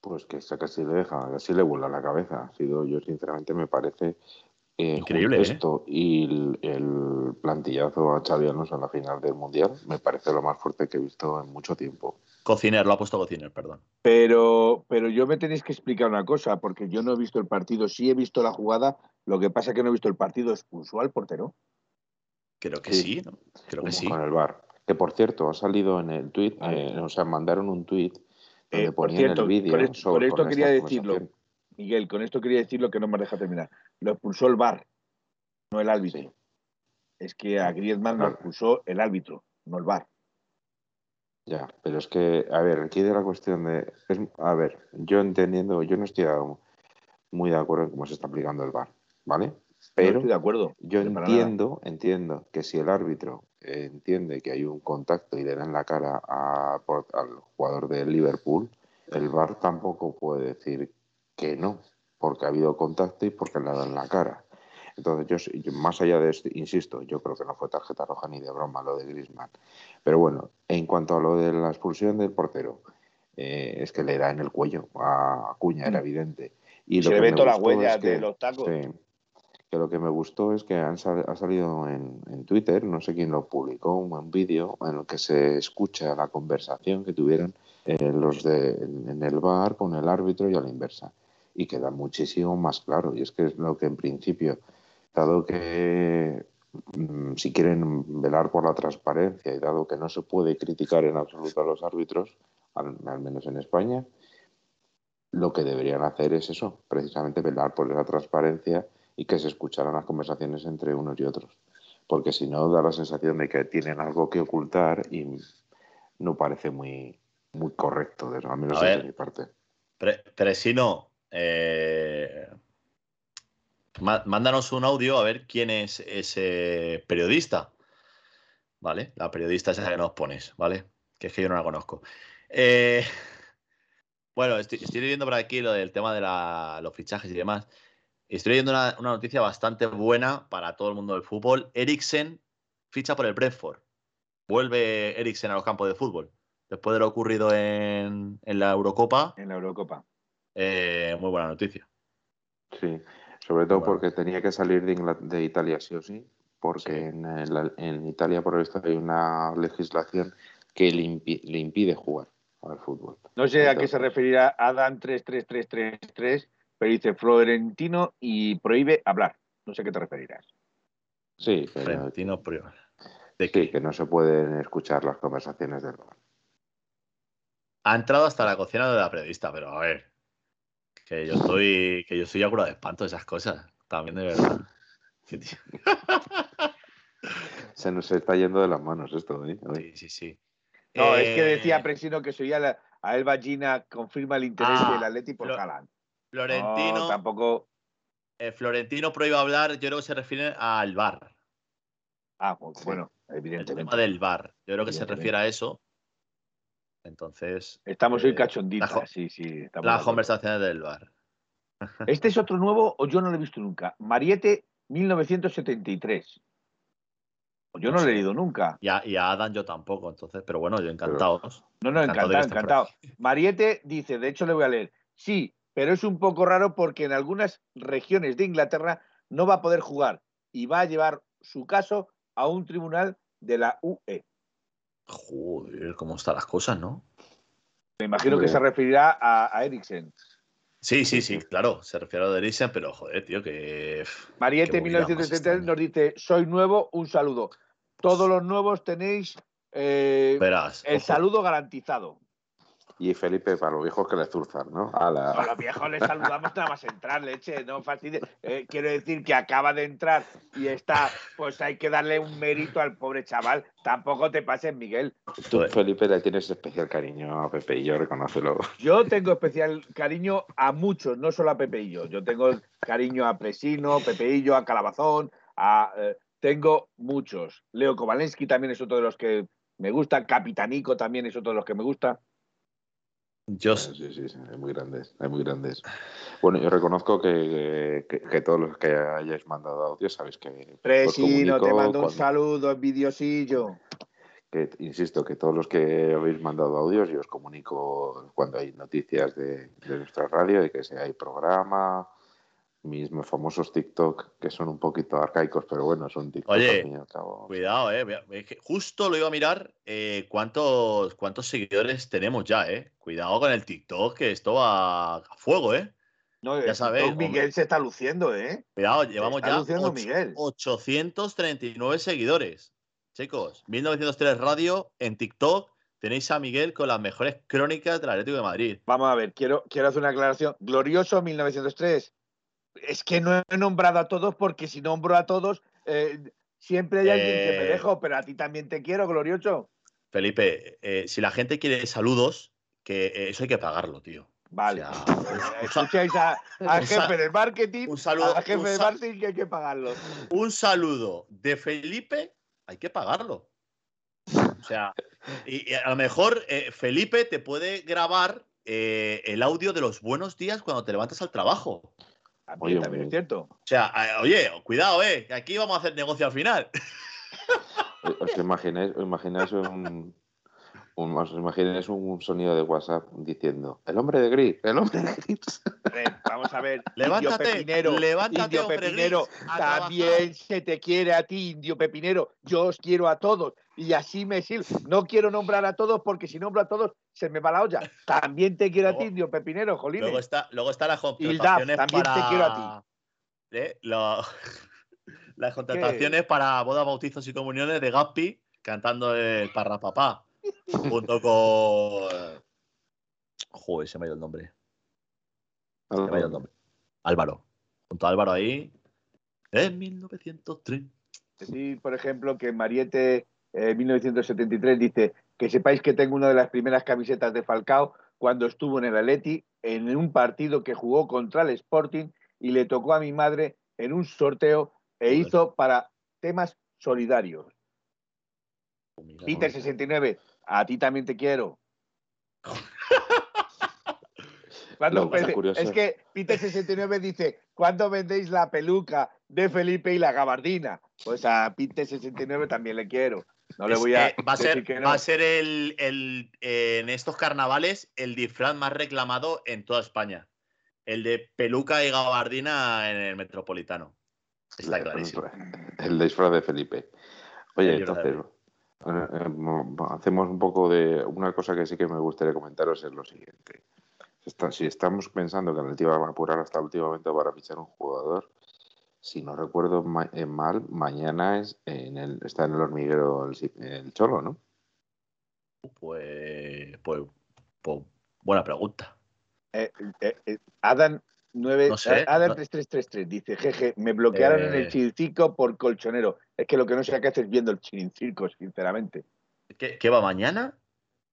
Pues que esa casi le deja, casi le vuela la cabeza. Ha sido, yo sinceramente me parece eh, Increíble, ¿eh? esto y el, el plantillazo a Xavi Alonso en la final del Mundial, me parece lo más fuerte que he visto en mucho tiempo. Cociner, lo ha puesto Cociner, perdón. Pero, pero yo me tenéis que explicar una cosa, porque yo no he visto el partido, sí he visto la jugada, lo que pasa es que no he visto el partido, expulsó al portero. Creo que Sí. sí, ¿no? Creo que sí. Con el bar. Que por cierto, ha salido en el tweet, Vale. o sea, mandaron un tweet donde Eh, por ponían cierto, el vídeo con esto- sobre con esto con quería decirlo. Miguel, con esto quería decir lo que no me deja terminar. Lo expulsó el VAR, no el árbitro. Sí. Es que a Griezmann lo expulsó el árbitro, no el VAR. Ya, pero es que, a ver, aquí de la cuestión de. es- a ver, yo entendiendo, yo no estoy muy de acuerdo en cómo se está aplicando el VAR, ¿vale? No Pero estoy de acuerdo. yo para entiendo, entiendo que si el árbitro eh, entiende que hay un contacto y le da en la cara a- por- al jugador de Liverpool, el VAR tampoco puede decir que no, porque ha habido contacto y porque le en la cara. Entonces, yo, más allá de esto, insisto, yo creo que no fue tarjeta roja ni de broma lo de Griezmann. Pero bueno, en cuanto a lo de la expulsión del portero, eh, es que le da en el cuello a Acuña, era evidente. Y Y se le ve toda la huella es que- de los tacos. sí, que lo que me gustó es que han ha salido en, Twitter, no sé quién lo publicó, un vídeo en el que se escucha la conversación que tuvieron eh, los de, en el bar con el árbitro y a la inversa. Y queda muchísimo más claro. Y es que es lo que en principio, dado que mm, si quieren velar por la transparencia y dado que no se puede criticar en absoluto a los árbitros, al menos en España, lo que deberían hacer es eso, precisamente velar por esa transparencia y que se escucharan las conversaciones entre unos y otros. Porque si no, da la sensación de que tienen algo que ocultar y no parece muy, muy correcto, al menos de mi parte. Pero si no, eh, mándanos un audio a ver quién es ese periodista. ¿Vale? La periodista esa que nos pones, ¿vale? Que es que yo no la conozco. Eh, <laughs> bueno, estoy, estoy leyendo por aquí lo del tema de los fichajes y demás. Estoy leyendo una, noticia bastante buena para todo el mundo del fútbol. Eriksen ficha por el Brentford. Vuelve Eriksen a los campos de fútbol. Después de lo ocurrido en, la Eurocopa. En la Eurocopa. Eh, muy buena noticia. Sí, sobre todo porque tenía que salir de, Italia sí o sí, porque En, Italia por esto hay una legislación que le, impide jugar al fútbol. No sé a qué se referirá Adam 33333 pero dice Florentino y prohíbe hablar. No sé a qué te referirás. Sí, Florentino prohíbe. ¿De qué? que no se pueden escuchar las conversaciones del bar. Ha entrado hasta la cocina de la periodista, pero a ver. Que yo estoy, que yo cura de espanto de esas cosas. También de verdad. <laughs> se nos está yendo de las manos esto, ¿eh? Sí, sí, sí. No, es que decía eh, Presino que soy a, a Elba Gina confirma el interés ah, del Atleti por Haaland. Florentino. tampoco. Eh, Florentino prohíbe hablar, yo creo que se refiere al bar. Ah, pues, bueno, evidentemente. El tema del bar. Yo creo que se refiere a eso. Entonces. Estamos hoy eh, cachonditas, sí, sí. las conversaciones del bar. <laughs> Este es otro nuevo, o yo no lo he visto nunca. Mariette 1973. Yo no, lo he leído nunca. Y a, y a, Adam yo tampoco, entonces, pero bueno, yo encantado. No, no, encantado, encantado. Mariette dice, de hecho le voy a leer, sí, pero es un poco raro porque en algunas regiones de Inglaterra no va a poder jugar y va a llevar su caso a un tribunal de la UE. Joder, cómo están las cosas, ¿no? Me imagino que se referirá a, a Eriksen. Sí, sí, sí, claro, se refiere a Eriksen, pero joder, tío, que. Mariette 1973 nos dice: Soy nuevo, un saludo. Todos los nuevos tenéis eh, el saludo garantizado. Y Felipe, para los viejos que le zurzan, ¿no? A, los viejos les saludamos nada más entrar, leche, no fastidies. Eh, quiero decir que acaba de entrar y está, pues hay que darle un mérito al pobre chaval. Tampoco te pases, Miguel. Tú, Felipe, le tienes especial cariño a Pepe y yo, reconócelo. Yo tengo especial cariño a muchos, no solo a Pepe y yo. Yo tengo cariño a Presino, Pepeillo, a Calabazón, a... Eh, tengo muchos. Leo Kovalensky también es otro de los que me gusta. Capitanico también es otro de los que me gusta. Yo... Sí, sí, sí, hay muy grandes, hay muy grandes. Bueno, yo reconozco que, que, todos los que hayáis mandado audio sabéis que... Presino, te mando un saludo, envidiosillo. Que, insisto, que todos los que habéis mandado audios, yo os comunico cuando hay noticias de, de nuestra radio, de que si hay programa, mis famosos TikTok, que son un poquito arcaicos, pero bueno, son TikTok. Oye, cuidado, eh. Justo lo iba a mirar eh, cuántos, cuántos seguidores tenemos ya, eh. Cuidado con el TikTok, que esto va a fuego, eh. No, ya sabéis. Miguel se está luciendo, eh. Cuidado, llevamos ya 839 seguidores. Chicos, 1903 Radio en TikTok. Tenéis a Miguel con las mejores crónicas del Atlético de Madrid. Vamos a ver, quiero, quiero hacer una aclaración. Glorioso 1903 es que no he nombrado a todos porque si nombro a todos, eh, siempre hay alguien que me eh, dejo, pero a ti también te quiero, glorioso. Felipe, eh, si la gente quiere saludos, que eso hay que pagarlo, tío. Vale. <laughs> Escucháis al jefe de marketing. Un saludo. Al jefe de marketing que hay que pagarlo. Un saludo de Felipe, hay que pagarlo. O sea, y, a lo mejor Felipe te puede grabar el audio de los buenos días cuando te levantas al trabajo. También, también es cierto. O sea, oye, cuidado, eh, que aquí vamos a hacer negocio al final. ¿Os imagináis, os imagináis un, un, un sonido de WhatsApp diciendo el hombre de gris, el hombre de gris. vamos <laughs> vamos a ver. <laughs> Levántate, indio Pepinero, levántate, Indio Pepinero, gris, también se te quiere a ti, Indio Pepinero. Yo os quiero a todos y así me sirve. No quiero nombrar a todos porque si nombro a todos se me va la olla. También te quiero a ti, Indio Pepinero, jolines. Luego está, luego está las Ildaf, contrataciones también te para. quiero a ¿Eh? Lo- <laughs> Las contrataciones para bodas, bautizos y comuniones de Gaspi cantando el Parrapapá junto con. Joder, se me ha ido el nombre. Se me ha ido el nombre. Álvaro. Junto a Álvaro ahí. En 1903. Sí, por ejemplo, que Mariette en eh, 1973 dice que sepáis que tengo una de las primeras camisetas de Falcao cuando estuvo en el Atleti en un partido que jugó contra el Sporting y le tocó a mi madre en un sorteo e hizo para temas solidarios. Peter69, a ti también te quiero. <laughs> ¿Cuándo Lo que pasa vende- curioso- es que Peter 69 dice, ¿cuándo vendéis la peluca de Felipe y la gabardina? Pues a Peter 69 también le quiero. No le voy a va a decir ser, que no. va a ser el, el, eh, en estos carnavales el disfraz más reclamado en toda España. El de peluca y gabardina en el metropolitano. Está clarísimo. El disfraz de Felipe. Oye, entonces, hacemos un poco de. Una cosa que sí que me gustaría comentaros es lo siguiente. Si estamos pensando que el Atleti va a apurar hasta el último momento para fichar un jugador, si no recuerdo eh, mal, mañana es en el, está en el hormiguero el, si- el Cholo, ¿no? Pues, pues, pues, buena pregunta. Eh, eh, eh, Adam 9, No sé, eh, Adam no- 3333 dice, jeje, me bloquearon en el Eh. chirincirco por colchonero. Es que lo que no sé qué haces viendo el chirincirco, sinceramente. ¿Qué, qué va mañana?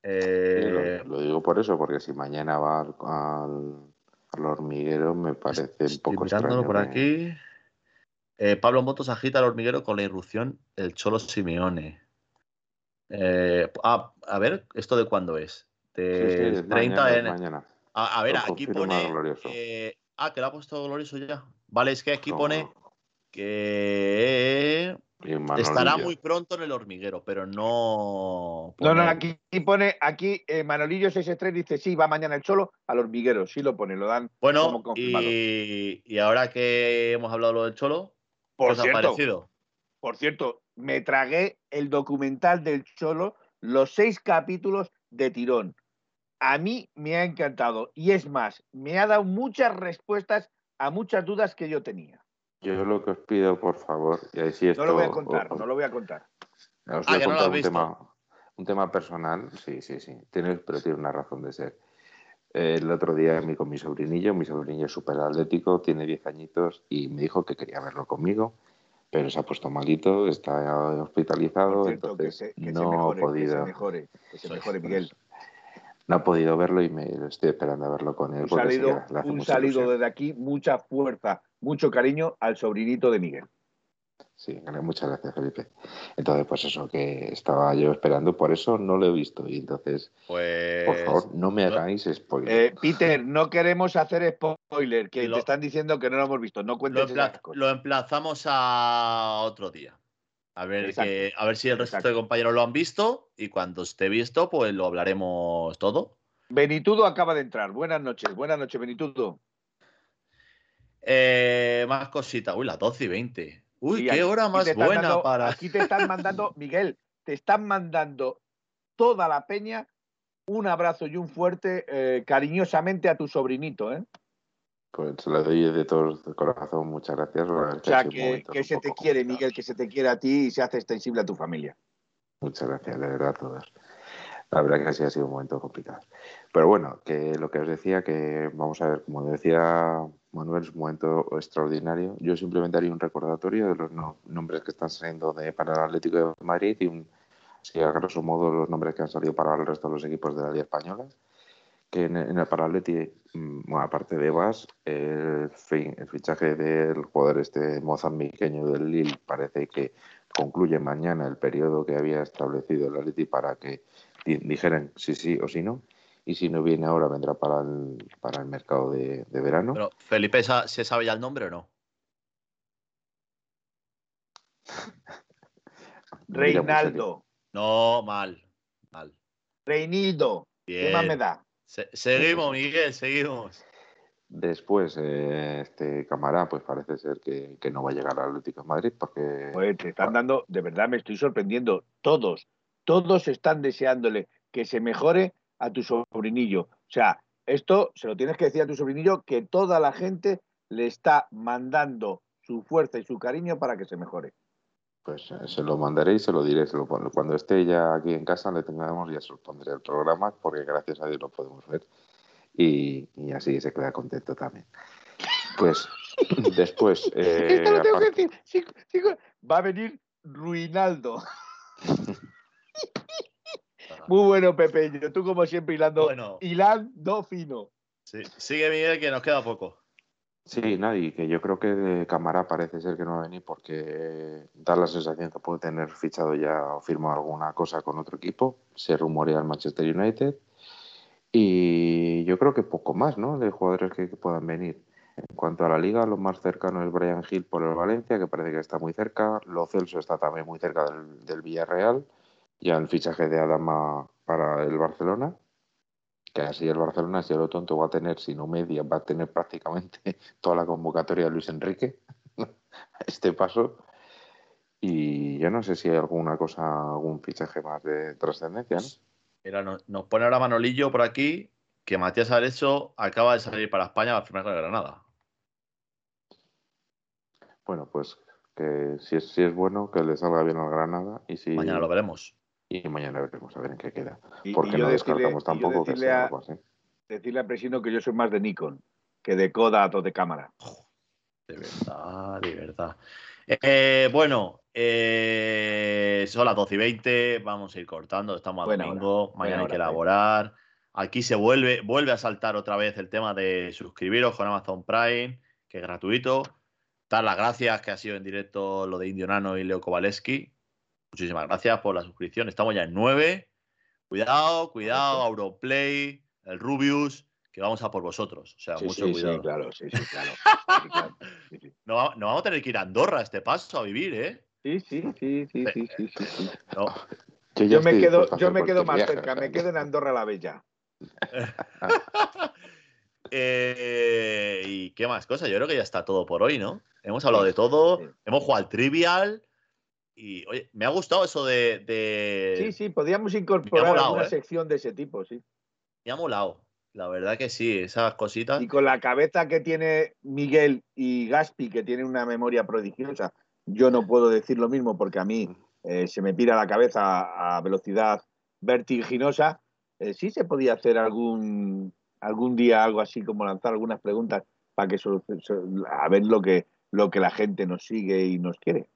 Sí, Eh, lo, lo digo por eso, porque si mañana va al, al- al hormiguero me parece un estoy poco mirándolo extraño. por aquí. Eh, Pablo Motos agita el hormiguero con la irrupción el Cholo Simeone. Eh, ah, a ver, ¿esto de cuándo es? De sí, es 30 mañana, en- mañana. A, a ver, Lo aquí pone. Eh, ah, que lo ha puesto glorioso ya. Vale, es que aquí No, pone que estará muy pronto en el hormiguero, pero no. No, no, aquí pone, aquí eh, Manolillo 663 dice, sí, va mañana el cholo al hormiguero. Sí lo pone, lo dan Bueno, como confirmado. y, y ahora que hemos hablado lo del Cholo, ¿qué Por os ha parecido? por cierto, me tragué el documental del cholo, los seis capítulos de tirón. A mí me ha encantado. Y es más, me ha dado muchas respuestas a muchas dudas que yo tenía. Yo lo que os pido, por favor, y ahí sí esto, No lo voy a contar, os- no lo voy a contar. os Ah, voy a no lo contar has un visto. tema, un tema personal, sí, sí, sí, tiene, pero tiene una razón de ser. El otro día mi, con mi sobrinillo, mi sobrinillo es súper atlético, tiene 10 añitos y me dijo que quería verlo conmigo, pero se ha puesto malito, está hospitalizado, que entonces se, que se no mejore, ha podido. que se mejore, que se mejore, Miguel. No ha podido verlo y me estoy esperando a verlo con él. Un que ilusión. desde aquí, mucha fuerza, mucho cariño al sobrinito de Miguel. Sí, muchas gracias, Felipe. Entonces, pues eso que estaba yo esperando, por eso no lo he visto. Y entonces, Pues. por favor, no me hagáis spoiler. Eh, Peter, no queremos hacer spoiler, que Lo- te están diciendo que no lo hemos visto. No lo, cuentes empla- esas cosas. lo emplazamos a otro día. A ver, que, a ver si el resto Exacto. de compañeros lo han visto y cuando esté visto, pues lo hablaremos todo. Benitudo acaba de entrar. Buenas noches, buenas noches, Benitudo. Eh, más cositas. Uy, las 12 y 20. Uy, qué aquí hora más buena dando- para. Aquí te están mandando, <laughs> Miguel, te están mandando toda la peña un abrazo y un fuerte eh, cariñosamente a tu sobrinito, ¿eh? Pues se lo doy de todo de corazón. Muchas gracias. O sea, que, que se te quiere. Miguel, que se te quiere a ti y se hace extensible a tu familia. Muchas gracias, de verdad, a todos. La verdad que sí ha sido un momento complicado. Pero bueno, que lo que os decía, que vamos a ver, como decía Manuel, es un momento extraordinario. Yo simplemente haría un recordatorio de los no- nombres que están saliendo de, para el Atlético de Madrid y un, a grosso modo los nombres que han salido para el resto de los equipos de la Liga Española. Que en, en el para Atleti, mm, bueno, aparte de Vas, el, fi- el fichaje del jugador este mozambiqueño del Lille parece que concluye mañana el periodo que había establecido el Atleti para que di- dijeran si sí o si no. Y si no viene ahora, vendrá para el, para el mercado de, de verano. Pero, Felipe, ¿sa- ¿se sabe ya el nombre o no? <laughs> Pues, Reinaldo, No, mal. Mal. Reinildo, ¿qué Bien. más me da? Se- seguimos, Miguel, seguimos. Después, eh, este Camará, pues parece ser que, no va a llegar al Atlético de Madrid porque... Pues te están dando, de verdad me estoy sorprendiendo, todos, todos están deseándole que se mejore a tu sobrinillo. O sea, esto se lo tienes que decir a tu sobrinillo que toda la gente le está mandando su fuerza y su cariño para que se mejore. Pues eh, se lo mandaré y se lo diré. cuando esté ya aquí en casa le tengamos ya se lo pondré el programa porque gracias a Dios lo podemos ver y, así se queda contento también. Pues <laughs> después... Eh, tengo que decir. Va a venir Ruinaldo. <laughs> Muy bueno, Pepe. Tú, como siempre, hilando, hilando fino. Sí. Sigue, Miguel, que nos queda poco. Sí, nadie, que yo creo que de Cámara parece ser que no va a venir porque da la sensación que puede tener fichado ya o firmado alguna cosa con otro equipo. Se rumorea el Manchester United. Y yo creo que poco más, ¿no? De jugadores que, puedan venir. En cuanto a la liga, lo más cercano es Brian Hill por el Valencia, que parece que está muy cerca. Lo Celso está también muy cerca del, del Villarreal. Ya el fichaje de Adama para el Barcelona que así el Barcelona, si lo tonto, va a tener, si no media, va a tener prácticamente <laughs> toda la convocatoria de Luis Enrique <laughs> a este paso. Y yo no sé si hay alguna cosa, algún fichaje más de trascendencia, ¿no? Mira, nos, pone ahora Manolillo por aquí que Matías Areso acaba de salir para España a firmar con Granada. Bueno, pues que si es, si es bueno, que le salga bien al Granada. Y si, Mañana lo veremos y mañana veremos a ver en qué queda. Porque no descartamos tampoco que sea algo así. Decirle a Presino que yo soy más de Nikon que de Kodak o de cámara. De verdad, de verdad. Eh, bueno, eh, son las 12 y 20, vamos a ir cortando, estamos a domingo, mañana hay que elaborar. Aquí se vuelve, vuelve a saltar otra vez el tema de suscribiros con Amazon Prime, que es gratuito. Dar las gracias, que ha sido en directo lo de Indionano y Leo Kowaleski, Muchísimas gracias por la suscripción. Estamos ya en 9. Cuidado, cuidado, Auroplay, el Rubius, que vamos a por vosotros. O sea, mucho cuidado. <laughs> Sí, claro, sí, sí, claro. no, vamos a tener que ir a Andorra a este paso a vivir, ¿eh? Sí, sí, sí, sí, sí, sí, sí. Yo, me quedo, yo me quedo más cerca, me quedo en Andorra la Bella. <laughs> Eh, ¿Y qué más cosas? Yo creo que ya está todo por hoy, ¿no? Hemos hablado de todo, hemos jugado al trivial, y oye, me ha gustado eso de. Sí, sí, podríamos incorporar una ¿eh? sección de ese tipo, sí. Me ha molado. La verdad que sí, esas cositas. Y con la cabeza que tiene Miguel y Gaspi, que tiene una memoria prodigiosa, yo no puedo decir lo mismo porque a mí eh, se me pira la cabeza a velocidad vertiginosa. Eh, sí se podía hacer algún, algún día algo así como lanzar algunas preguntas para que a ver lo que, lo que la gente nos sigue y nos quiere.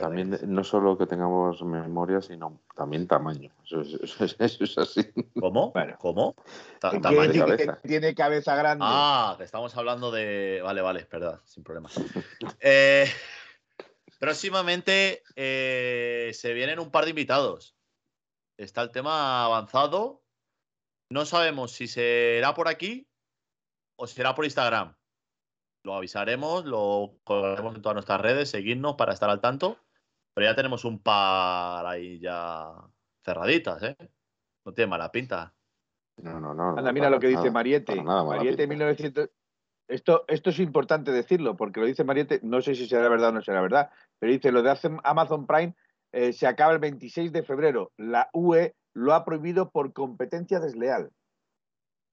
También no solo que tengamos memoria, sino también tamaño. <laughs> Eso es, así. ¿Cómo? ¿Cómo? tamaño. Cabeza. tiene cabeza grande. Ah, que estamos hablando de. Vale, vale, es verdad, sin problema. <laughs> Eh, próximamente eh, se vienen un par de invitados. Está el tema avanzado. No sabemos si será por aquí o será por Instagram lo avisaremos, lo colgaremos en todas nuestras redes, seguidnos para estar al tanto. Pero ya tenemos un par ahí ya cerraditas, ¿eh? No tiene mala pinta. No, no, no. Anda, mira lo que dice Mariette. Mariette 1900. Esto, esto es importante decirlo, porque lo dice Mariette, no sé si será verdad o no será verdad, pero dice lo de Amazon Prime eh, se acaba el 26 de febrero. La UE lo ha prohibido por competencia desleal.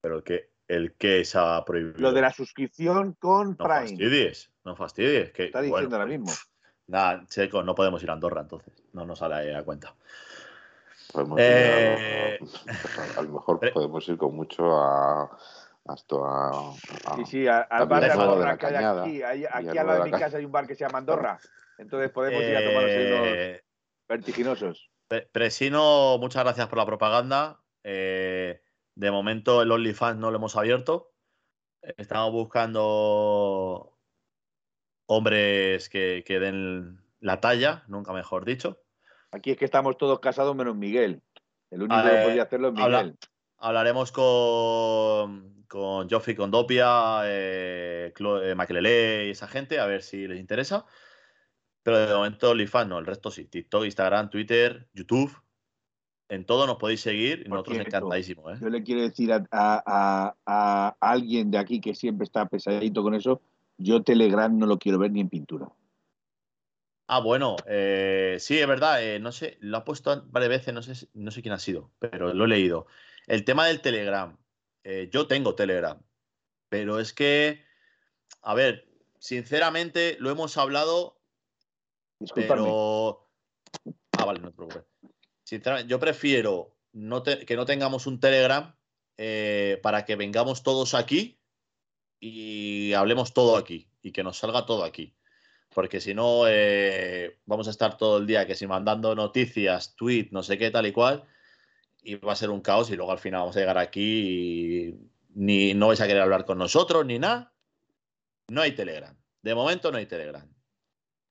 Pero que el que se ha prohibido. Lo de la suscripción con no Prime. Fastidies, no fastidies. Que, Está diciendo ahora mismo. <laughs> Nada, Checo, no podemos ir a Andorra entonces. No nos sale a cuenta. Eh, a, lo mejor podemos ir con mucho a. Hasta a, sí, sí, al bar de Andorra que hay aquí. aquí al lado de mi casa hay un bar que se llama Andorra. Entonces podemos ir a tomar eh, vertiginosos. Presino, muchas gracias por la propaganda. Eh, de momento el OnlyFans no lo hemos abierto. Estamos buscando hombres que, que den la talla, nunca mejor dicho. Aquí es que estamos todos casados menos Miguel. El único que podía hacerlo es Miguel. hablaremos con, con Joffrey Condopia, eh, eh y esa gente, a ver si les interesa. Pero de momento OnlyFans no, el resto sí. TikTok, Instagram, Twitter, YouTube. En todo nos podéis seguir nosotros cierto, encantadísimos. ¿eh? Yo le quiero decir a, a- a- a alguien de aquí que siempre está pesadito con eso, yo Telegram no lo quiero ver ni en pintura. Ah, bueno, eh, sí, es verdad. eh, no sé, lo ha puesto varias veces, no sé, no sé quién ha sido, pero lo he leído. El tema del Telegram. eh, yo tengo Telegram, pero es que, a ver, sinceramente lo hemos hablado, pero. Ah, vale, no te preocupes. Sinceramente, yo prefiero que no tengamos un Telegram eh, para que vengamos todos aquí y hablemos todo aquí y que nos salga todo aquí. Porque si no, eh, vamos a estar todo el día que si mandando noticias, tweet, no sé qué, tal y cual, y va a ser un caos y luego al final vamos a llegar aquí y ni no vais a querer hablar con nosotros ni nada. No hay Telegram. De momento no hay Telegram.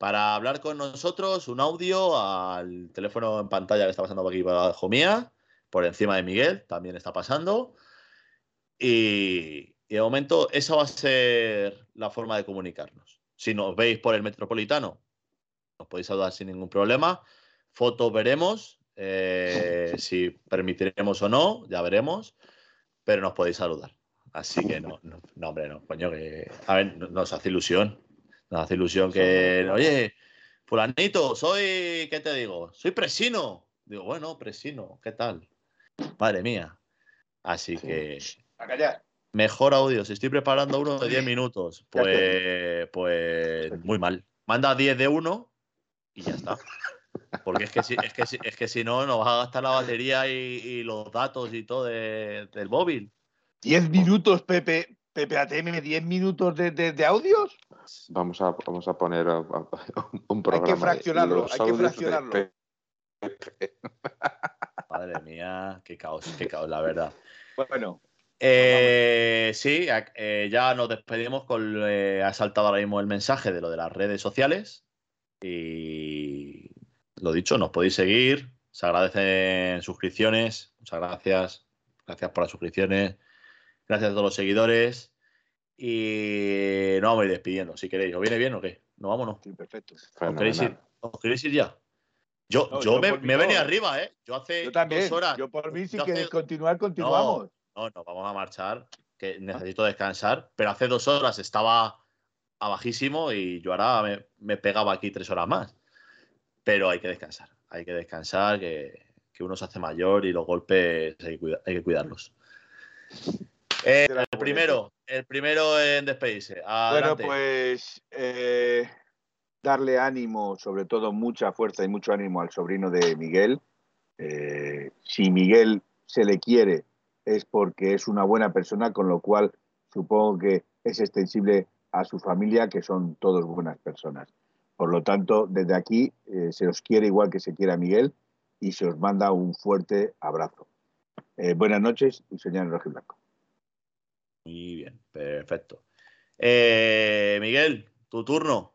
Para hablar con nosotros, un audio al teléfono en pantalla que está pasando por aquí por abajo mía, por encima de Miguel, también está pasando. Y, y de momento esa va a ser la forma de comunicarnos. Si nos veis por el metropolitano, nos podéis saludar sin ningún problema. Fotos veremos, eh, <laughs> si permitiremos o no, ya veremos, pero nos podéis saludar. Así que no, no, no, hombre, no, coño, que. A ver, no- nos hace ilusión. Nos hace ilusión que. Oye, Fulanito, soy. ¿Qué te digo? Soy Presino. Digo, bueno, Presino, ¿qué tal? Madre mía. Así Sí. que. A callar. Mejor audio. Si estoy preparando uno de 10 minutos, pues, pues muy mal. Manda 10 de uno y ya está. Porque es que si, es que si, es que si no, nos vas a gastar la batería y, y los datos y todo de- del móvil. ¿10 minutos, Pepe? Pepe ATM, 10 minutos de, de- de audios? Vamos a, vamos a poner a- a- <laughs> un programa. de fraccionarlo, los hay que fraccionarlo. Madre mía, qué caos, qué caos, la verdad. Bueno, Eh, sí, eh, ya nos despedimos con. eh, ha saltado ahora mismo el mensaje de lo de las redes sociales. Y lo dicho, nos podéis seguir. Se agradecen suscripciones. Muchas gracias. Gracias por las suscripciones. Gracias a todos los seguidores. Y nos vamos a ir despidiendo, si queréis. ¿Os viene bien o qué? ¿Nos vamos o no? sí, perfecto. ¿Os queréis ir, Fenomenal. os queréis ir ya? Yo, No, yo yo me, me he venido no. arriba, ¿eh? Yo hace Yo también. dos horas. Yo por mí, si hace- quieres continuar, continuamos. No, no, vamos a marchar, que necesito descansar. Pero hace dos horas estaba a bajísimo y yo ahora me, me pegaba aquí tres horas más. Pero hay que descansar, hay que descansar, que, que uno se hace mayor y los golpes hay que, cuida- hay que cuidarlos. <laughs> Eh, el primero, el primero en despedirse. Bueno, pues eh, darle ánimo, sobre todo mucha fuerza y mucho ánimo al sobrino de Miguel. Eh, si Miguel se le quiere es porque es una buena persona, con lo cual supongo que es extensible a su familia, que son todos buenas personas. Por lo tanto, desde aquí eh, se os quiere igual que se quiere a Miguel y se os manda un fuerte abrazo. Eh, buenas noches y soñar en rojo y blanco. Muy bien, perfecto. Eh, Miguel, tu turno.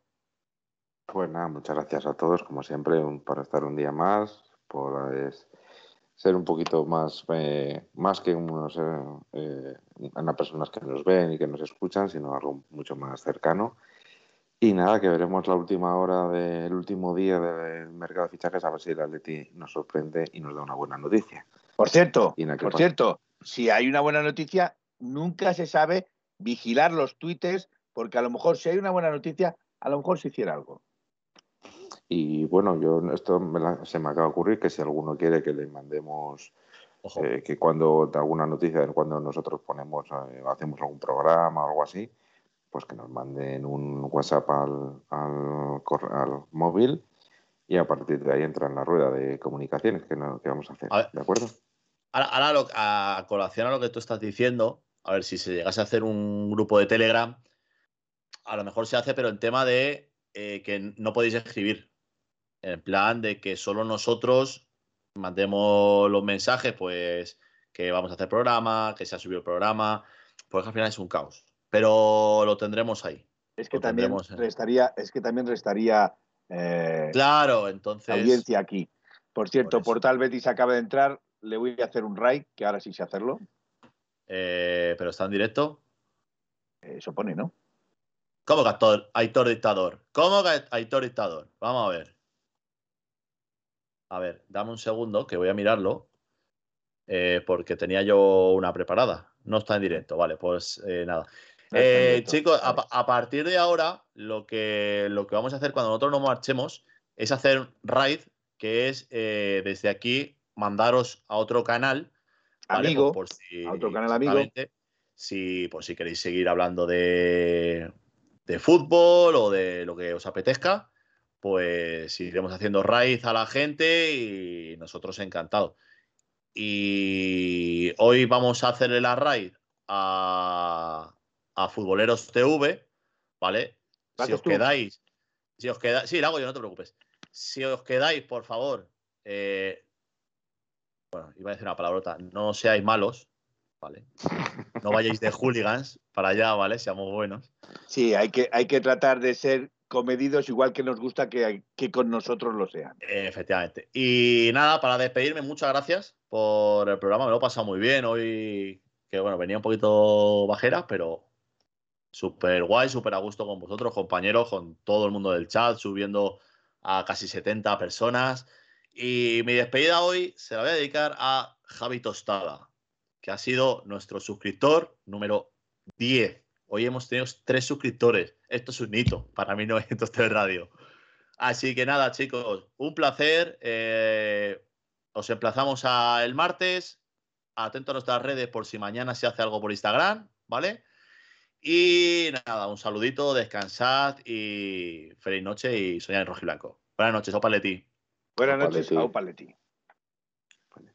Pues nada, muchas gracias a todos, como siempre, un- por estar un día más, por eh, ser un poquito más, eh, más que unos, eh, una personas que nos ven y que nos escuchan, sino algo mucho más cercano. Y nada, que veremos la última hora del último día del mercado de fichajes, a ver si el Atleti nos sorprende y nos da una buena noticia. Por cierto, Y nada, ¿qué por pasa? cierto, si hay una buena noticia, nunca se sabe vigilar los tweets, porque a lo mejor si hay una buena noticia, a lo mejor se hiciera algo. Y bueno, yo esto me la- se me acaba de ocurrir que si alguno quiere que le mandemos eh, que cuando de alguna noticia, cuando nosotros ponemos, eh, hacemos algún programa o algo así, pues que nos manden un WhatsApp al, al, móvil y a partir de ahí entra en la rueda de comunicaciones que, no- que vamos a hacer. A ver. ¿De acuerdo? Ahora, ahora lo- a colación a lo que tú estás diciendo, a ver si se llegase a hacer un grupo de Telegram, a lo mejor se hace, pero en tema de eh, que no podéis escribir. En plan de que solo nosotros mandemos los mensajes, pues que vamos a hacer programa, que se ha subido el programa, porque al final es un caos. Pero lo tendremos ahí. Es que también restaría, es que también restaría eh, Claro, entonces. audiencia aquí. Por cierto, Por. Portal Betis acaba de entrar, le voy a hacer un raid, que ahora sí sé hacerlo. Eh, pero está en directo. Eso pone, ¿no? ¿Cómo que Aitor, Aitor dictador? ¿Cómo que Aitor dictador? Vamos a ver. A ver, dame un segundo que voy a mirarlo. eh, porque tenía yo una preparada. No está en directo, vale, pues eh, nada. Eh, chicos, a, partir de ahora, lo que, lo que vamos a hacer cuando nosotros nos marchemos es hacer raid, que es desde aquí mandaros a otro canal. Amigo. Por, si, a otro canal amigo. Si, por si queréis seguir hablando de, de fútbol o de lo que os apetezca, pues iremos haciendo raíz a la gente y nosotros encantados. Y hoy vamos a hacerle la raid a, a Futboleros TV, ¿vale? Si os quedáis, si os quedáis, sí, la hago yo, no te preocupes. Si os quedáis, por favor, eh, bueno, iba a decir una palabrota, no seáis malos, ¿vale? No vayáis de hooligans para allá, ¿vale? Seamos buenos. Sí, hay que, hay que tratar de ser comedidos igual que nos gusta que, que con nosotros lo sean. Efectivamente. Y nada, para despedirme, muchas gracias por el programa. Me lo he pasado muy bien hoy, que bueno, venía un poquito bajera, pero súper guay, súper a gusto con vosotros, compañeros, con todo el mundo del chat, subiendo a casi 70 personas. Y mi despedida hoy se la voy a dedicar a Javi Tostada, que ha sido nuestro suscriptor número 10 Hoy hemos tenido tres suscriptores. Esto es un hito para mí 903 Radio. Así que nada, chicos, un placer. Eh, os emplazamos a el martes. Atento a nuestras redes por si mañana se hace algo por Instagram, ¿vale? Y nada, un saludito, descansad y feliz noche y soñad en rojo y blanco. Buenas noches, Opaleti. Buenas noches, Paletti. Paletti.